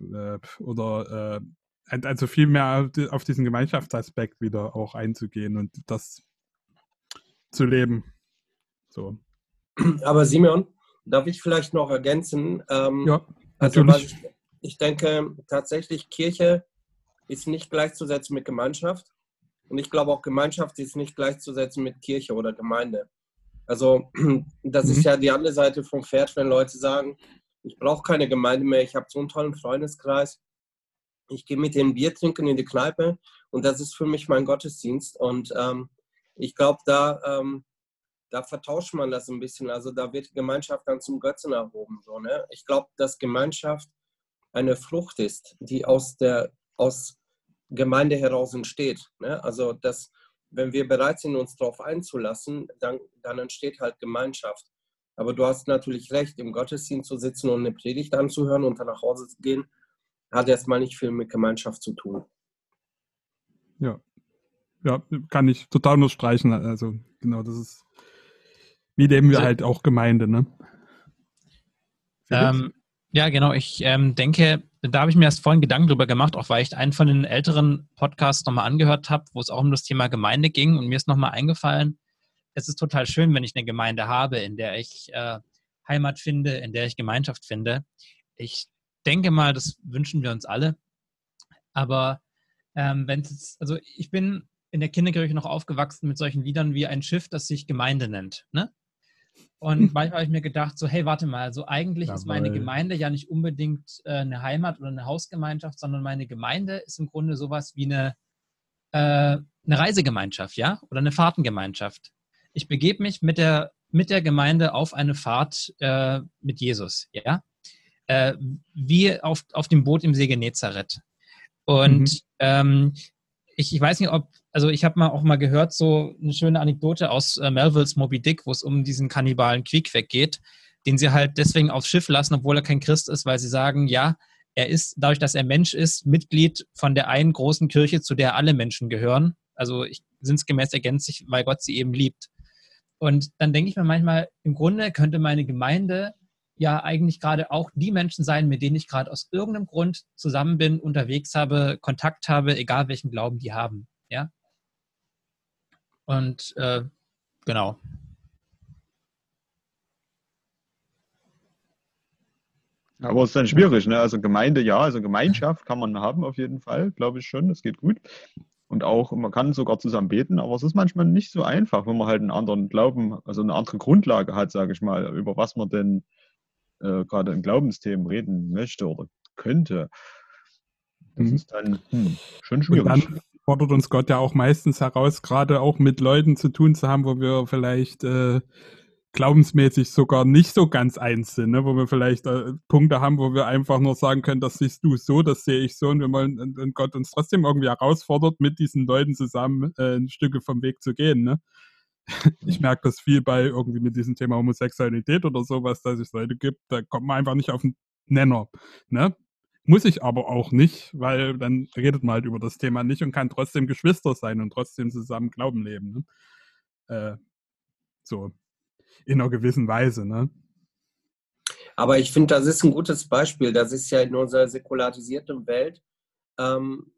äh, oder äh, also viel mehr auf diesen Gemeinschaftsaspekt wieder auch einzugehen und das zu leben. So. Aber Simeon, darf ich vielleicht noch ergänzen? Ähm, ja, also natürlich. Also, ich, ich denke tatsächlich, Kirche ist nicht gleichzusetzen mit Gemeinschaft. Und ich glaube auch, Gemeinschaft ist nicht gleichzusetzen mit Kirche oder Gemeinde. Also das mhm. ist ja die andere Seite vom Pferd, wenn Leute sagen, ich brauche keine Gemeinde mehr, ich habe so einen tollen Freundeskreis, ich gehe mit dem Bier trinken in die Kneipe und das ist für mich mein Gottesdienst. Und ähm, ich glaube, da, ähm, da vertauscht man das ein bisschen. Also da wird Gemeinschaft dann zum Götzen erhoben. So, ne? Ich glaube, dass Gemeinschaft eine Frucht ist, die aus der aus Gemeinde heraus entsteht. Ne? Also dass, wenn wir bereit sind, uns darauf einzulassen, dann, dann entsteht halt Gemeinschaft. Aber du hast natürlich recht, im Gottesdienst zu sitzen und eine Predigt anzuhören und dann nach Hause zu gehen, hat erstmal nicht viel mit Gemeinschaft zu tun. Ja. Ja, kann ich total unterstreichen. Also, genau, das ist, wie leben wir halt auch Gemeinde, ne? Ähm, ja, genau. Ich ähm, denke, da habe ich mir erst vorhin Gedanken drüber gemacht, auch weil ich einen von den älteren Podcasts nochmal angehört habe, wo es auch um das Thema Gemeinde ging. Und mir ist nochmal eingefallen, es ist total schön, wenn ich eine Gemeinde habe, in der ich äh, Heimat finde, in der ich Gemeinschaft finde. Ich denke mal, das wünschen wir uns alle. Aber ähm, wenn es, also ich bin in der Kinderkirche noch aufgewachsen mit solchen Liedern wie ein Schiff, das sich Gemeinde nennt. Ne? Und manchmal habe ich mir gedacht, so, hey, warte mal, so eigentlich Jawohl. ist meine Gemeinde ja nicht unbedingt äh, eine Heimat oder eine Hausgemeinschaft, sondern meine Gemeinde ist im Grunde sowas wie eine, äh, eine Reisegemeinschaft, ja, oder eine Fahrtengemeinschaft. Ich begebe mich mit der, mit der Gemeinde auf eine Fahrt äh, mit Jesus, ja, äh, wie auf, auf dem Boot im See Genezareth. Und mhm. ähm, ich, ich weiß nicht, ob, also ich habe mal auch mal gehört, so eine schöne Anekdote aus äh, Melvilles Moby Dick, wo es um diesen Kannibalen Queequeg geht, den sie halt deswegen aufs Schiff lassen, obwohl er kein Christ ist, weil sie sagen, ja, er ist, dadurch, dass er Mensch ist, Mitglied von der einen großen Kirche, zu der alle Menschen gehören. Also sinnsgemäß ergänzt sich, weil Gott sie eben liebt. Und dann denke ich mir manchmal, im Grunde könnte meine Gemeinde ja eigentlich gerade auch die Menschen sein, mit denen ich gerade aus irgendeinem Grund zusammen bin, unterwegs habe, Kontakt habe, egal welchen Glauben die haben. Und äh, genau. Aber es ist dann schwierig, ne? Also Gemeinde, ja, also Gemeinschaft kann man haben auf jeden Fall, glaube ich schon, das geht gut. Und auch, man kann sogar zusammen beten, aber es ist manchmal nicht so einfach, wenn man halt einen anderen Glauben, also eine andere Grundlage hat, sage ich mal, über was man denn äh, gerade in Glaubensthemen reden möchte oder könnte. Das mhm. ist dann hm, schon schwierig. Und dann fordert uns Gott ja auch meistens heraus, gerade auch mit Leuten zu tun zu haben, wo wir vielleicht äh, glaubensmäßig sogar nicht so ganz eins sind, ne? wo wir vielleicht äh, Punkte haben, wo wir einfach nur sagen können, das siehst du so, das sehe ich so und wir wollen und, und Gott uns trotzdem irgendwie herausfordert, mit diesen Leuten zusammen äh, ein Stücke vom Weg zu gehen. Ne? ich merke das viel bei irgendwie mit diesem Thema Homosexualität oder sowas, dass es Leute gibt, da kommt man einfach nicht auf den Nenner. Ne? Muss ich aber auch nicht, weil dann redet man halt über das Thema nicht und kann trotzdem Geschwister sein und trotzdem zusammen Glauben leben. Ne? Äh, so, in einer gewissen Weise. Ne? Aber ich finde, das ist ein gutes Beispiel. Das ist ja in unserer säkularisierten Welt ähm,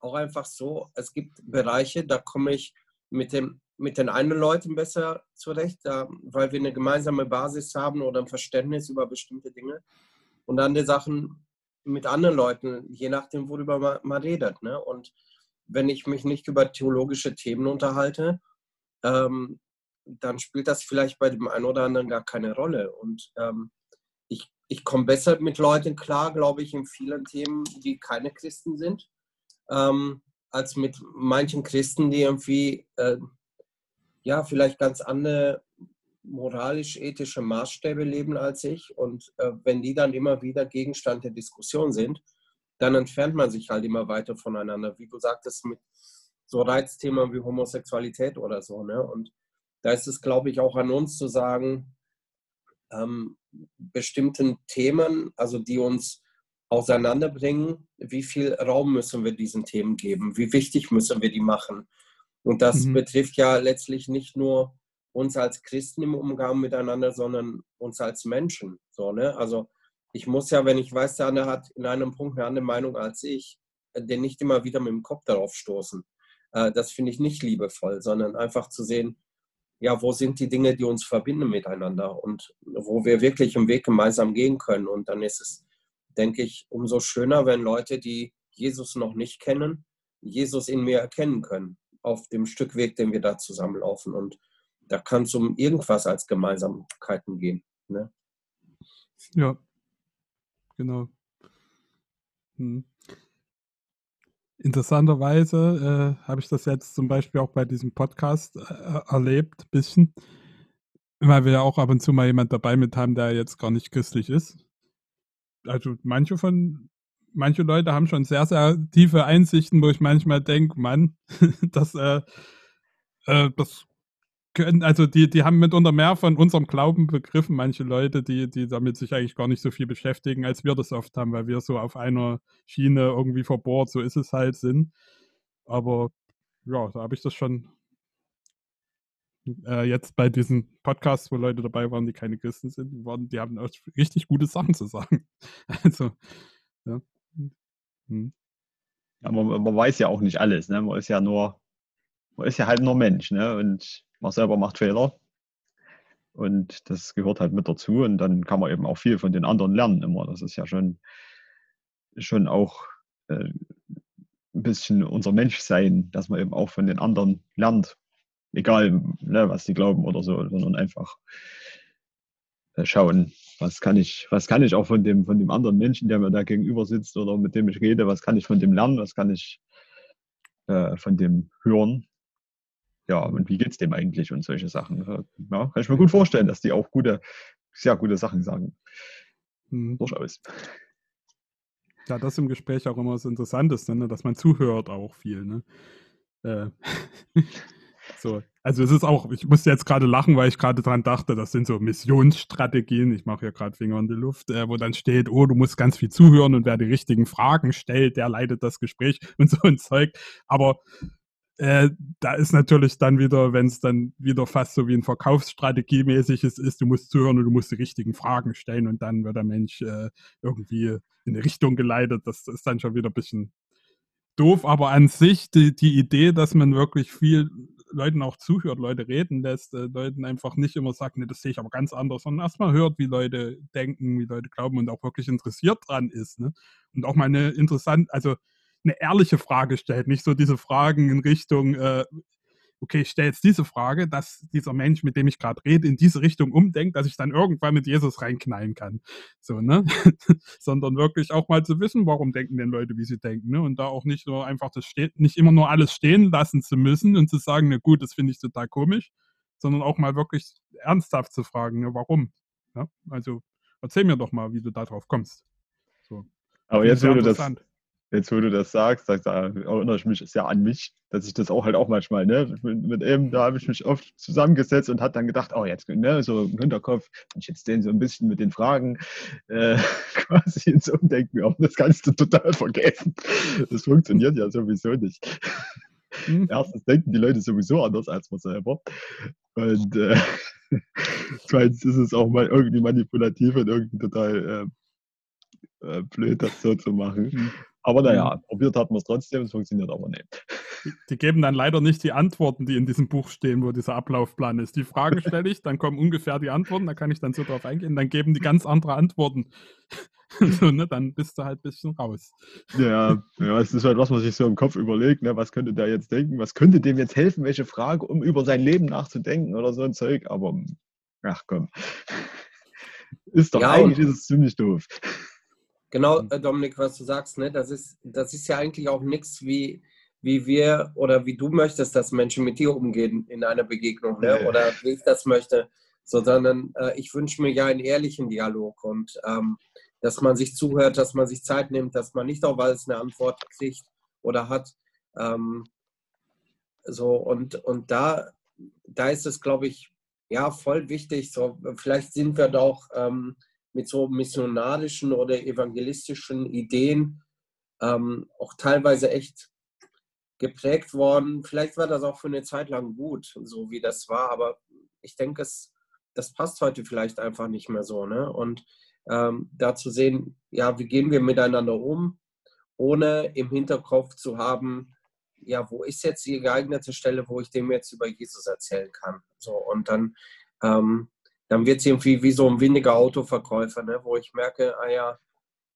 auch einfach so. Es gibt Bereiche, da komme ich mit, dem, mit den einen Leuten besser zurecht, da, weil wir eine gemeinsame Basis haben oder ein Verständnis über bestimmte Dinge. Und andere Sachen mit anderen Leuten, je nachdem, worüber man, redet. Ne? Und wenn ich mich nicht über theologische Themen unterhalte, ähm, dann spielt das vielleicht bei dem einen oder anderen gar keine Rolle. Und ähm, ich, ich komme besser mit Leuten klar, glaube ich, in vielen Themen, die keine Christen sind, ähm, als mit manchen Christen, die irgendwie äh, ja vielleicht ganz andere moralisch-ethische Maßstäbe leben als ich. Und äh, wenn die dann immer wieder Gegenstand der Diskussion sind, dann entfernt man sich halt immer weiter voneinander. Wie du sagtest, mit so Reizthemen wie Homosexualität oder so. Ne? Und da ist es, glaube ich, auch an uns zu sagen, ähm, bestimmten Themen, also die uns auseinanderbringen, wie viel Raum müssen wir diesen Themen geben, wie wichtig müssen wir die machen. Und das mhm. betrifft ja letztlich nicht nur uns als Christen im Umgang miteinander, sondern uns als Menschen. So, ne? Also ich muss ja, wenn ich weiß, der andere hat in einem Punkt eine andere Meinung als ich, den nicht immer wieder mit dem Kopf darauf stoßen. Äh, das finde ich nicht liebevoll, sondern einfach zu sehen, ja, wo sind die Dinge, die uns verbinden miteinander und wo wir wirklich im Weg gemeinsam gehen können. Und dann ist es, denke ich, umso schöner, wenn Leute, die Jesus noch nicht kennen, Jesus in mir erkennen können, auf dem Stückweg, den wir da zusammenlaufen. Und da kann es um irgendwas als Gemeinsamkeiten gehen. Ne? Ja, genau. Hm. Interessanterweise äh, habe ich das jetzt zum Beispiel auch bei diesem Podcast äh, erlebt, ein bisschen, weil wir ja auch ab und zu mal jemand dabei mit haben, der jetzt gar nicht christlich ist. Also manche von, manche Leute haben schon sehr, sehr tiefe Einsichten, wo ich manchmal denke, Mann, das, äh, äh, das können, also die, die haben mitunter mehr von unserem Glauben begriffen, manche Leute, die, die damit sich eigentlich gar nicht so viel beschäftigen, als wir das oft haben, weil wir so auf einer Schiene irgendwie verbohrt, so ist es halt, sind. Aber ja, da habe ich das schon äh, jetzt bei diesen Podcasts, wo Leute dabei waren, die keine Christen sind, die, waren, die haben auch richtig gute Sachen zu sagen. Also, ja. Hm. ja man, man, weiß ja auch nicht alles, ne? Man ist ja nur, man ist ja halt nur Mensch, ne? Und man selber macht Fehler. Und das gehört halt mit dazu. Und dann kann man eben auch viel von den anderen lernen immer. Das ist ja schon, schon auch äh, ein bisschen unser Menschsein, dass man eben auch von den anderen lernt. Egal, ne, was sie glauben oder so, sondern einfach äh, schauen, was kann ich, was kann ich auch von dem, von dem anderen Menschen, der mir da gegenüber sitzt oder mit dem ich rede, was kann ich von dem lernen, was kann ich äh, von dem hören ja, und wie geht es dem eigentlich und solche Sachen. Ja, kann ich mir gut vorstellen, dass die auch gute, sehr gute Sachen sagen. Mhm. Durchaus. Ja, das im Gespräch auch immer das Interessanteste, ne? dass man zuhört auch viel. Ne? Äh, so. Also es ist auch, ich musste jetzt gerade lachen, weil ich gerade dran dachte, das sind so Missionsstrategien, ich mache ja gerade Finger in die Luft, äh, wo dann steht, oh, du musst ganz viel zuhören und wer die richtigen Fragen stellt, der leitet das Gespräch und so ein Zeug. Aber äh, da ist natürlich dann wieder, wenn es dann wieder fast so wie ein Verkaufsstrategie mäßig ist, du musst zuhören und du musst die richtigen Fragen stellen und dann wird der Mensch äh, irgendwie in eine Richtung geleitet. Das ist dann schon wieder ein bisschen doof, aber an sich die, die Idee, dass man wirklich viel Leuten auch zuhört, Leute reden lässt, äh, Leuten einfach nicht immer sagt, nee, das sehe ich aber ganz anders, sondern erstmal hört, wie Leute denken, wie Leute glauben und auch wirklich interessiert dran ist. Ne? Und auch mal eine interessant, also eine ehrliche Frage stellt, nicht so diese Fragen in Richtung, äh, okay, ich stelle jetzt diese Frage, dass dieser Mensch, mit dem ich gerade rede, in diese Richtung umdenkt, dass ich dann irgendwann mit Jesus reinknallen kann. So, ne? Sondern wirklich auch mal zu wissen, warum denken denn Leute, wie sie denken, ne? Und da auch nicht nur einfach das steht, nicht immer nur alles stehen lassen zu müssen und zu sagen, na gut, das finde ich total komisch, sondern auch mal wirklich ernsthaft zu fragen, ja, warum? Ja? Also erzähl mir doch mal, wie du darauf kommst. So. Aber jetzt, wo du das, jetzt, wo du das sagst, sagst da erinnere ich mich sehr an mich, dass ich das auch halt auch manchmal, ne, mit, ihm, da habe ich mich oft zusammengesetzt und hat dann gedacht, oh, jetzt, ne, so im Hinterkopf, wenn ich jetzt den so ein bisschen mit den Fragen äh, quasi ins Umdenken, aber das kannst du total vergessen. Das funktioniert ja sowieso nicht. Mhm. Erstens denken die Leute sowieso anders als man selber. Und äh, zweitens ist es auch mal irgendwie manipulativ und irgendwie total äh, äh, blöd, das so zu machen. Mhm. Aber naja, mhm. probiert hat man es trotzdem, es funktioniert aber nicht. Die, die, geben dann leider nicht die Antworten, die in diesem Buch stehen, wo dieser Ablaufplan ist. Die Frage stelle ich, dann kommen ungefähr die Antworten, da kann ich dann so drauf eingehen, dann geben die ganz andere Antworten. so, ne, dann bist du halt ein bisschen raus. Ja, ja, es ist halt, was man sich so im Kopf überlegt, ne, was könnte der jetzt denken, was könnte dem jetzt helfen, welche Frage, um über sein Leben nachzudenken oder so ein Zeug, aber ach komm. Ist doch ja, eigentlich ist es ziemlich doof. Genau, äh, Dominik, was du sagst, ne, das ist, das ist ja eigentlich auch nichts wie, wie wir oder wie du möchtest, dass Menschen mit dir umgehen in einer Begegnung, ne? oder wie ich das möchte, sondern äh, ich wünsche mir ja einen ehrlichen Dialog und ähm, dass man sich zuhört, dass man sich Zeit nimmt, dass man nicht auf alles eine Antwort kriegt oder hat. Ähm, so und, und da, da ist es, glaube ich, ja, voll wichtig. So, vielleicht sind wir doch ähm, mit so missionarischen oder evangelistischen Ideen ähm, auch teilweise echt geprägt worden. Vielleicht war das auch für eine Zeit lang gut, so wie das war, aber ich denke, es, das passt heute vielleicht einfach nicht mehr so. Ne? Und ähm, da zu sehen, ja, wie gehen wir miteinander um, ohne im Hinterkopf zu haben, ja, wo ist jetzt die geeignete Stelle, wo ich dem jetzt über Jesus erzählen kann. So, und dann, ähm, dann wird es irgendwie wie so ein windiger Autoverkäufer, ne, wo ich merke, ah ja,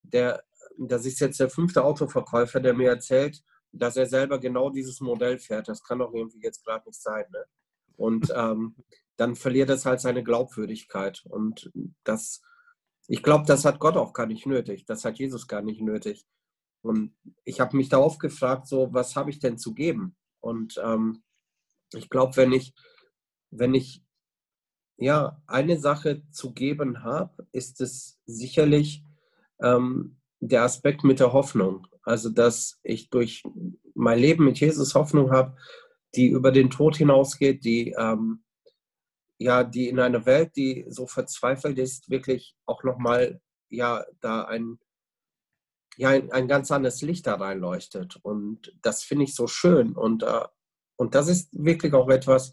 der, das ist jetzt der fünfte Autoverkäufer, der mir erzählt, dass er selber genau dieses Modell fährt. Das kann doch irgendwie jetzt gerade nicht sein. Ne? Und ähm, dann verliert es halt seine Glaubwürdigkeit. Und das, ich glaube, das hat Gott auch gar nicht nötig. Das hat Jesus gar nicht nötig. Und ich habe mich darauf gefragt, so, was habe ich denn zu geben? Und ähm, ich glaube, wenn ich, wenn ich ja eine Sache zu geben habe, ist es sicherlich ähm, der Aspekt mit der Hoffnung. Also, dass ich durch mein Leben mit Jesus Hoffnung habe, die über den Tod hinausgeht, die ähm, ja, die in einer Welt, die so verzweifelt ist, wirklich auch nochmal, ja, da ein, ja, ein, ein, ganz anderes Licht da reinleuchtet. Und das finde ich so schön. Und, äh, und das ist wirklich auch etwas,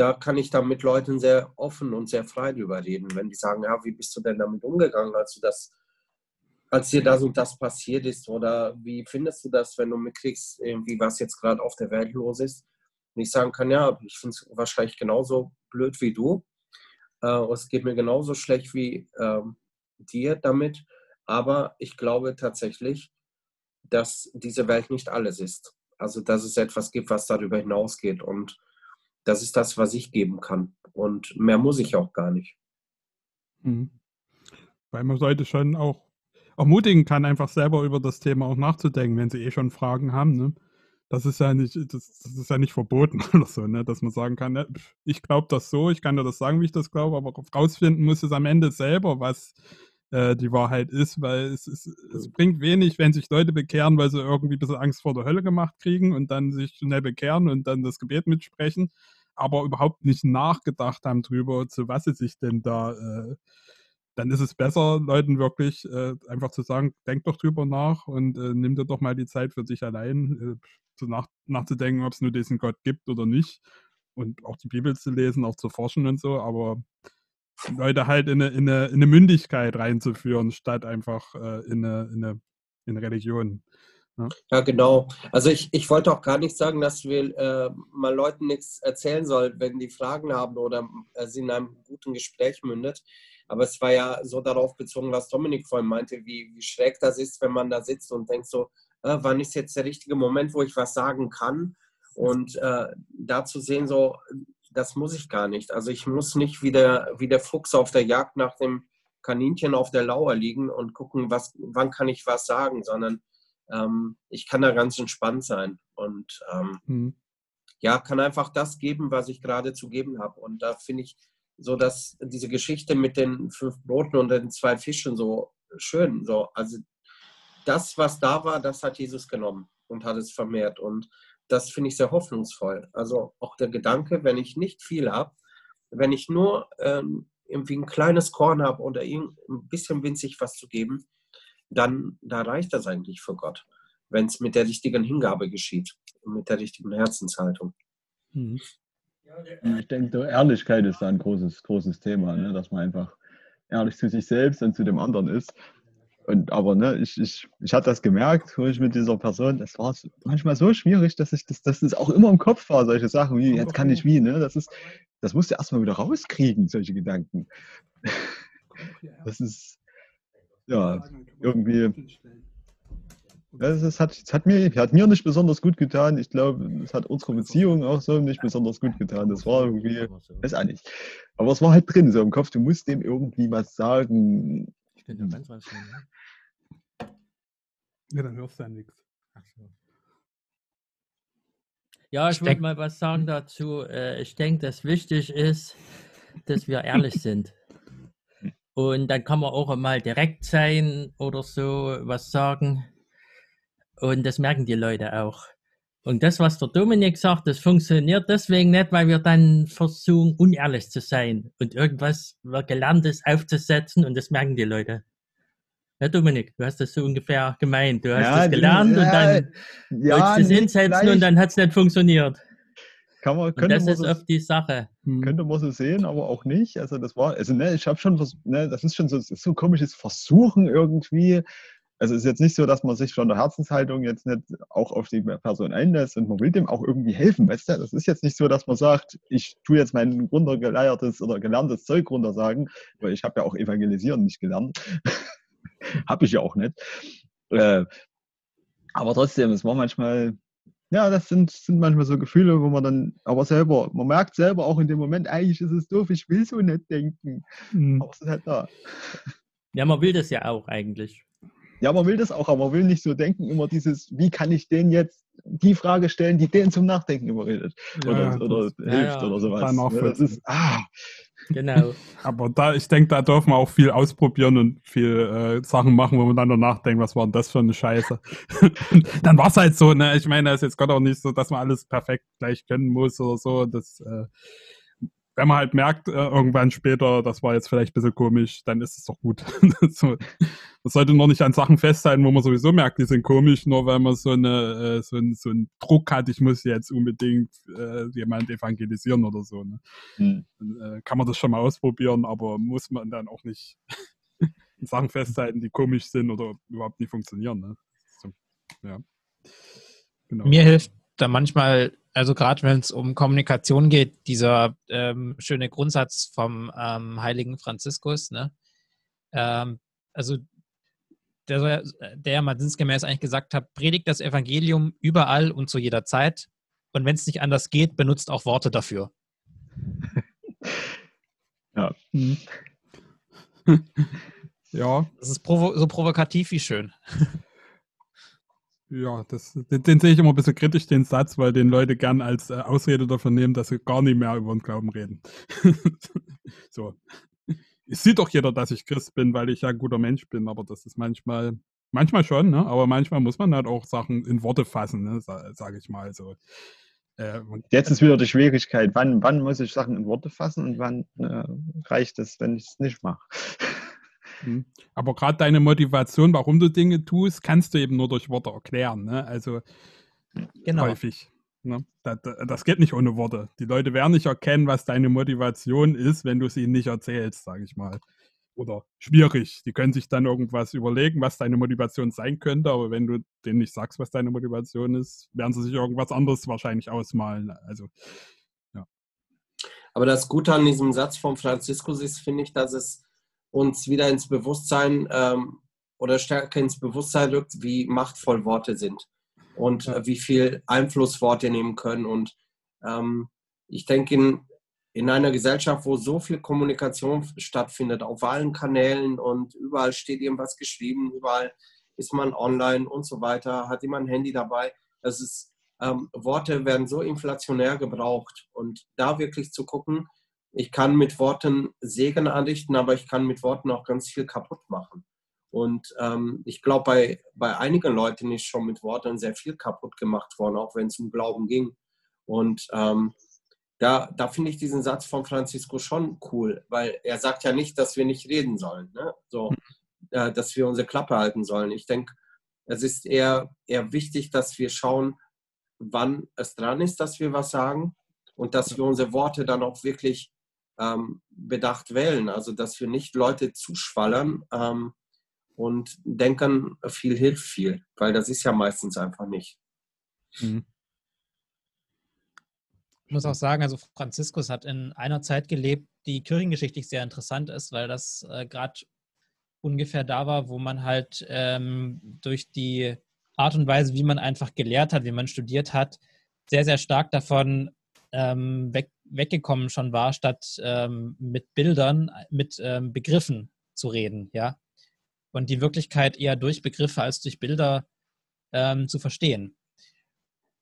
da kann ich dann mit Leuten sehr offen und sehr frei drüber reden, wenn die sagen, ja, wie bist du denn damit umgegangen, als du das, als dir das und das passiert ist? Oder wie findest du das, wenn du mitkriegst, irgendwie, was jetzt gerade auf der Welt los ist? Und ich sagen kann, ja, ich finde es wahrscheinlich genauso blöd wie du. Äh, es geht mir genauso schlecht wie ähm, dir damit. Aber ich glaube tatsächlich, dass diese Welt nicht alles ist. Also, dass es etwas gibt, was darüber hinausgeht. Und das ist das, was ich geben kann. Und mehr muss ich auch gar nicht. Mhm. Weil man sollte schon auch ermutigen kann, einfach selber über das Thema auch nachzudenken, wenn sie eh schon Fragen haben. Ne? das ist ja nicht, das, das, ist ja nicht verboten oder so, ne? dass man sagen kann, ne, ich glaube das so, ich kann dir das sagen, wie ich das glaube, aber rausfinden muss es am Ende selber, was äh, die Wahrheit ist, weil es, es, es bringt wenig, wenn sich Leute bekehren, weil sie irgendwie ein bisschen Angst vor der Hölle gemacht kriegen und dann sich schnell bekehren und dann das Gebet mitsprechen, aber überhaupt nicht nachgedacht haben drüber, zu was sie sich denn da äh, dann ist es besser, Leuten wirklich äh, einfach zu sagen, denk doch drüber nach und äh, nimm dir doch mal die Zeit für dich allein, äh, nach, nachzudenken, ob es nur diesen Gott gibt oder nicht. Und auch die Bibel zu lesen, auch zu forschen und so, aber Leute halt in eine, in eine, in eine Mündigkeit reinzuführen, statt einfach äh, in, eine, in, eine, in Religion. Ja. ja, genau. Also ich, ich wollte auch gar nicht sagen, dass wir äh, mal Leuten nichts erzählen sollen, wenn die Fragen haben oder äh, sie in einem guten Gespräch mündet. Aber es war ja so darauf bezogen, was Dominik vorhin meinte, wie, wie schräg das ist, wenn man da sitzt und denkt so, äh, wann ist jetzt der richtige Moment, wo ich was sagen kann? Und äh, da zu sehen, so, das muss ich gar nicht. Also ich muss nicht wie der, wie der Fuchs auf der Jagd nach dem Kaninchen auf der Lauer liegen und gucken, was, wann kann ich was sagen, sondern ähm, ich kann da ganz entspannt sein. Und ähm, mhm. ja, kann einfach das geben, was ich gerade zu geben habe. Und da finde ich so, dass diese Geschichte mit den fünf Broten und den zwei Fischen so schön. So, also das, was da war, das hat Jesus genommen und hat es vermehrt. Und das finde ich sehr hoffnungsvoll. Also auch der Gedanke, wenn ich nicht viel habe, wenn ich nur ähm, irgendwie ein kleines Korn habe oder ein bisschen winzig was zu geben, dann da reicht das eigentlich für Gott, wenn es mit der richtigen Hingabe geschieht und mit der richtigen Herzenshaltung. Mhm. Ich denke, Ehrlichkeit ist da ein großes, großes Thema, ne? dass man einfach ehrlich zu sich selbst und zu dem anderen ist. Und, aber ne, ich, ich, ich hatte das gemerkt, wo ich mit dieser Person, das war manchmal so schwierig, dass ich das, dass das auch immer im Kopf war, solche Sachen wie, jetzt kann ich wie, ne? Das ist, das musst du erstmal wieder rauskriegen, solche Gedanken. Das ist ja irgendwie. Das, das, hat, das hat, mir, hat mir nicht besonders gut getan. Ich glaube, es hat unsere Beziehung auch so nicht besonders gut getan. Das war irgendwie, weiß auch nicht. Aber es war halt drin, so im Kopf, du musst dem irgendwie was sagen. Könnte ja ganz was sagen, ne? Ja, dann hörst du ja nichts. Ja, ich wollte mal was sagen dazu. Äh, ich denke, dass wichtig ist, dass wir ehrlich sind. Und dann kann man auch mal direkt sein oder so was sagen. Und das merken die Leute auch. Und das, was der Dominik sagt, das funktioniert deswegen nicht, weil wir dann versuchen, unehrlich zu sein und irgendwas Gelerntes aufzusetzen und das merken die Leute. Ja, Dominik, du hast das so ungefähr gemeint. Du hast ja, das gelernt ja, und dann ja, wolltest du es hinsetzen vielleicht. und dann hat es nicht funktioniert. Kann man, könnte das man ist so, oft die Sache. Hm. Könnte man so sehen, aber auch nicht. Also das war, also ne, ich habe schon, ne, das ist schon so, so ein komisches Versuchen irgendwie. Also es ist jetzt nicht so, dass man sich von der Herzenshaltung jetzt nicht auch auf die Person einlässt und man will dem auch irgendwie helfen, weißt du? Das ist jetzt nicht so, dass man sagt, ich tue jetzt mein runtergeleiertes oder gelerntes Zeug runtersagen, weil ich habe ja auch evangelisieren nicht gelernt. Habe ich ja auch nicht. Äh, aber trotzdem, es war manchmal, ja, das sind, sind manchmal so Gefühle, wo man dann aber selber, man merkt selber auch in dem Moment, eigentlich ist es doof, ich will so nicht denken. Mhm. Aber es ist halt da. Ja, man will das ja auch eigentlich. Ja, man will das auch, aber man will nicht so denken, immer dieses, wie kann ich den jetzt die Frage stellen, die den zum Nachdenken überredet ja, oder, oder hilft ja, oder sowas. Ja, das ist, ah, Genau. Aber da, ich denke, da dürfen wir auch viel ausprobieren und viel äh, Sachen machen, wo man dann danach denkt, was war denn das für eine Scheiße? dann war es halt so, ne? Ich meine, da ist jetzt Gott auch nicht so, dass man alles perfekt gleich können muss oder so. Das äh, wenn man halt merkt, äh, irgendwann später, das war jetzt vielleicht ein bisschen komisch, dann ist es doch gut. das sollte noch nicht an Sachen festhalten, wo man sowieso merkt, die sind komisch, nur weil man so, eine, äh, so, ein, so einen Druck hat, ich muss jetzt unbedingt äh, jemand evangelisieren oder so. Ne? Hm. Dann, äh, kann man das schon mal ausprobieren, aber muss man dann auch nicht Sachen festhalten, die komisch sind oder überhaupt nicht funktionieren. Ne? So, ja. Genau. Mir hilft da manchmal also gerade wenn es um Kommunikation geht, dieser ähm, schöne Grundsatz vom ähm, heiligen Franziskus, ne? Ähm, also der, der mal sinngemäß eigentlich gesagt hat, predigt das Evangelium überall und zu jeder Zeit. Und wenn es nicht anders geht, benutzt auch Worte dafür. ja. Mhm. ja. Das ist provo so provokativ wie schön. Ja, das, den, den, sehe ich immer ein bisschen kritisch, den Satz, weil den Leute gern als äh, Ausrede dafür nehmen, dass sie gar nicht mehr über den Glauben reden. so. Es sieht doch jeder, dass ich Christ bin, weil ich ja ein guter Mensch bin, aber das ist manchmal, manchmal schon, ne? aber manchmal muss man halt auch Sachen in Worte fassen, ne? sage ich mal. So. Äh, Jetzt ist wieder die Schwierigkeit, wann, wann muss ich Sachen in Worte fassen und wann äh, reicht es, wenn ich es nicht mache. Hm. Aber gerade deine Motivation, warum du Dinge tust, kannst du eben nur durch Worte erklären. Ne? Also genau. häufig. Ne? Das, das, geht nicht ohne Worte. Die Leute werden nicht erkennen, was deine Motivation ist, wenn du es ihnen nicht erzählst, sage ich mal. Oder schwierig. Die können sich dann irgendwas überlegen, was deine Motivation sein könnte, aber wenn du denen nicht sagst, was deine Motivation ist, werden sie sich irgendwas anderes wahrscheinlich ausmalen. Also, ja. Aber das Gute an diesem Satz von Franziskus ist, finde ich, dass es uns wieder ins Bewusstsein ähm, oder stärker ins Bewusstsein rückt, wie machtvoll Worte sind und äh, wie viel Einfluss Worte nehmen können. Und ähm, ich denke, in, in einer Gesellschaft, wo so viel Kommunikation stattfindet, auf allen Kanälen und überall steht irgendwas geschrieben, überall ist man online und so weiter, hat immer ein Handy dabei. Das ist ähm, Worte werden so inflationär gebraucht und da wirklich zu gucken, ich kann mit Worten Segen anrichten, aber ich kann mit Worten auch ganz viel kaputt machen. Und ähm, ich glaube, bei, bei einigen Leuten ist schon mit Worten sehr viel kaputt gemacht worden, auch wenn es um Glauben ging. Und ähm, da, da finde ich diesen Satz von Francisco schon cool, weil er sagt ja nicht, dass wir nicht reden sollen, ne? so, äh, dass wir unsere Klappe halten sollen. Ich denke, es ist eher, eher wichtig, dass wir schauen, wann es dran ist, dass wir was sagen und dass wir unsere Worte dann auch wirklich ähm, bedacht wählen. Also, dass wir nicht Leute zuschwallern ähm, und denken, viel hilft viel, weil das ist ja meistens einfach nicht. Mhm. Ich muss auch sagen, also Franziskus hat in einer Zeit gelebt, die kirchengeschichtlich sehr interessant ist, weil das äh, gerade ungefähr da war, wo man halt ähm, durch die Art und Weise, wie man einfach gelehrt hat, wie man studiert hat, sehr, sehr stark davon ähm, weg, weggekommen schon war, statt ähm, mit Bildern, mit ähm, Begriffen zu reden, ja. Und die Wirklichkeit eher durch Begriffe als durch Bilder ähm, zu verstehen.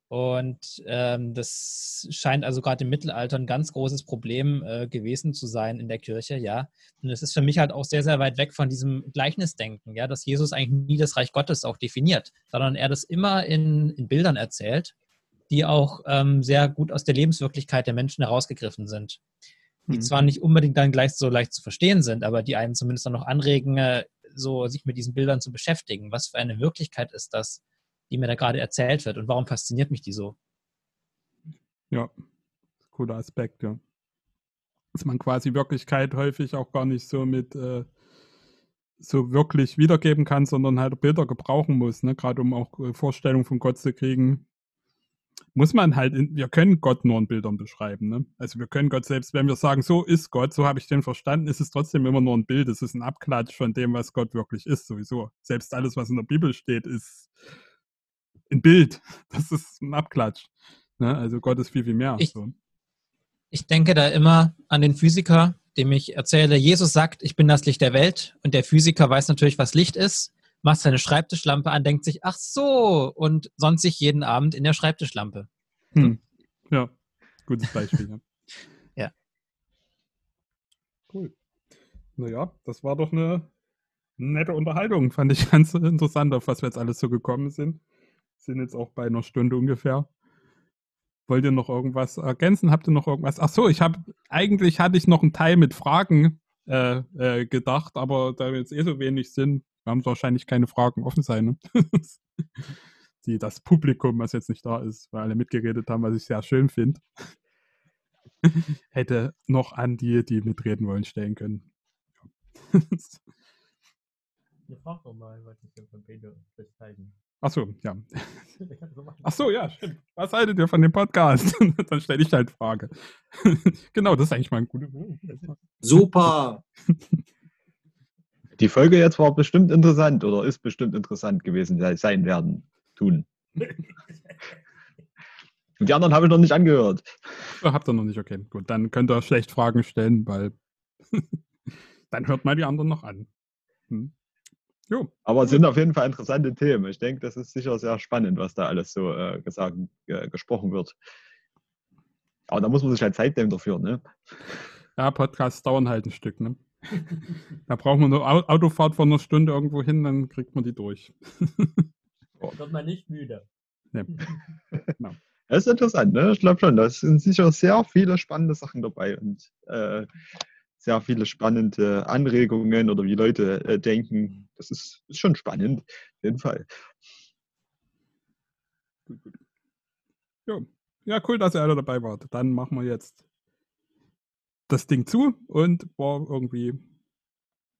Und ähm, das scheint also gerade im Mittelalter ein ganz großes Problem äh, gewesen zu sein in der Kirche, ja. Und es ist für mich halt auch sehr, sehr weit weg von diesem Gleichnisdenken, ja, dass Jesus eigentlich nie das Reich Gottes auch definiert, sondern er das immer in, in Bildern erzählt, die auch ähm, sehr gut aus der Lebenswirklichkeit der Menschen herausgegriffen sind. Die mhm. zwar nicht unbedingt dann gleich so leicht zu verstehen sind, aber die einen zumindest dann noch anregen, äh, so sich mit diesen Bildern zu beschäftigen. Was für eine Wirklichkeit ist das? die mir da gerade erzählt wird und warum fasziniert mich die so? Ja, cooler Aspekt, ja. Dass man quasi Wirklichkeit häufig auch gar nicht so mit äh, so wirklich wiedergeben kann, sondern halt Bilder gebrauchen muss, ne? gerade um auch äh, Vorstellungen von Gott zu kriegen. Muss man halt, in, wir können Gott nur in Bildern beschreiben. Ne? Also wir können Gott selbst, wenn wir sagen, so ist Gott, so habe ich den verstanden, ist es trotzdem immer nur ein Bild. Es ist ein Abklatsch von dem, was Gott wirklich ist, sowieso. Selbst alles, was in der Bibel steht, ist ein Bild. Das ist ein Abklatsch. Ne? Also Gott ist viel, viel mehr. Ich, so. ich denke da immer an den Physiker, dem ich erzähle, Jesus sagt, ich bin das Licht der Welt. Und der Physiker weiß natürlich, was Licht ist, macht seine Schreibtischlampe an, denkt sich, ach so, und sonst sich jeden Abend in der Schreibtischlampe. Hm. Ja, gutes Beispiel. ja. ja. Cool. Naja, das war doch eine nette Unterhaltung. Fand ich ganz interessant, auf was wir jetzt alles so gekommen sind sind jetzt auch bei einer Stunde ungefähr. Wollt ihr noch irgendwas ergänzen? Habt ihr noch irgendwas? Ach so, ich habe eigentlich hatte ich noch einen Teil mit Fragen äh, äh, gedacht, aber da wir jetzt eh so wenig sind, haben wahrscheinlich keine Fragen offen sein. Ne? Die das Publikum, was jetzt nicht da ist, weil alle mitgeredet haben, was ich sehr schön finde, hätte noch an die, die mitreden wollen, stellen können. Ja. Frag doch mal, was ich von Peter zeigen. Ach so, ja. Ach so, ja, stimmt. Was haltet ihr von dem Podcast? Dann stelle ich halt Frage. genau, das ist eigentlich mal ein guter. Super! Die Folge jetzt war bestimmt interessant oder ist bestimmt interessant gewesen sein werden, tun. Und die anderen habe ich noch nicht angehört. Habt ihr noch nicht, okay. Gut, dann könnt ihr schlecht Fragen stellen, weil dann hört mal die anderen noch an. Hm. Jo. Aber es sind auf jeden Fall interessante Themen. Ich denke, das ist sicher sehr spannend, was da alles so äh, gesagt, äh, gesprochen wird. Aber da muss man sich halt Zeit nehmen dafür, ne? Ja, Podcasts dauern halt ein Stück, ne? Da braucht man eine Autofahrt von einer Stunde irgendwo hin, dann kriegt man die durch. Wird man nicht müde. Nee. genau. Das ist interessant, ne? Ich glaube schon, da sind sicher sehr viele spannende Sachen dabei und äh, sehr viele spannende Anregungen oder wie Leute äh, denken. Das ist, ist schon spannend, auf jeden Fall. Ja. ja, cool, dass ihr alle dabei wart. Dann machen wir jetzt das Ding zu und war irgendwie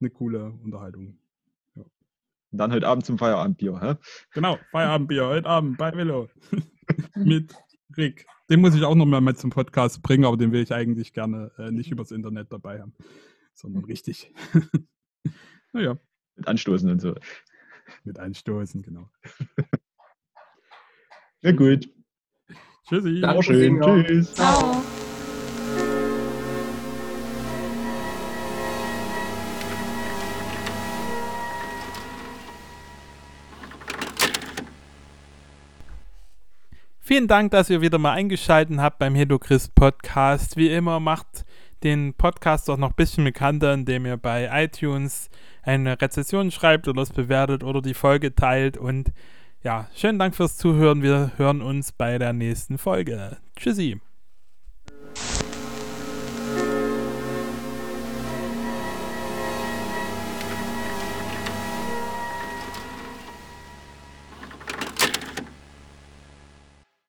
eine coole Unterhaltung. Ja. Und dann heute Abend zum Feierabendbier, hä? Genau, Feierabendbier heute Abend bei Willow. Mit Rick. Den muss ich auch noch mal mit zum Podcast bringen, aber den will ich eigentlich gerne äh, nicht übers Internet dabei haben, sondern richtig. naja. Mit Anstoßen und so. Mit Anstoßen, genau. Ja, gut. Tschüssi. Dankeschön. Tschüss. Ciao. Vielen Dank, dass ihr wieder mal eingeschaltet habt beim Hedochrist Podcast. Wie immer macht den Podcast auch noch ein bisschen bekannter, indem ihr bei iTunes eine Rezession schreibt oder es bewertet oder die Folge teilt. Und ja, schönen Dank fürs Zuhören. Wir hören uns bei der nächsten Folge. Tschüssi.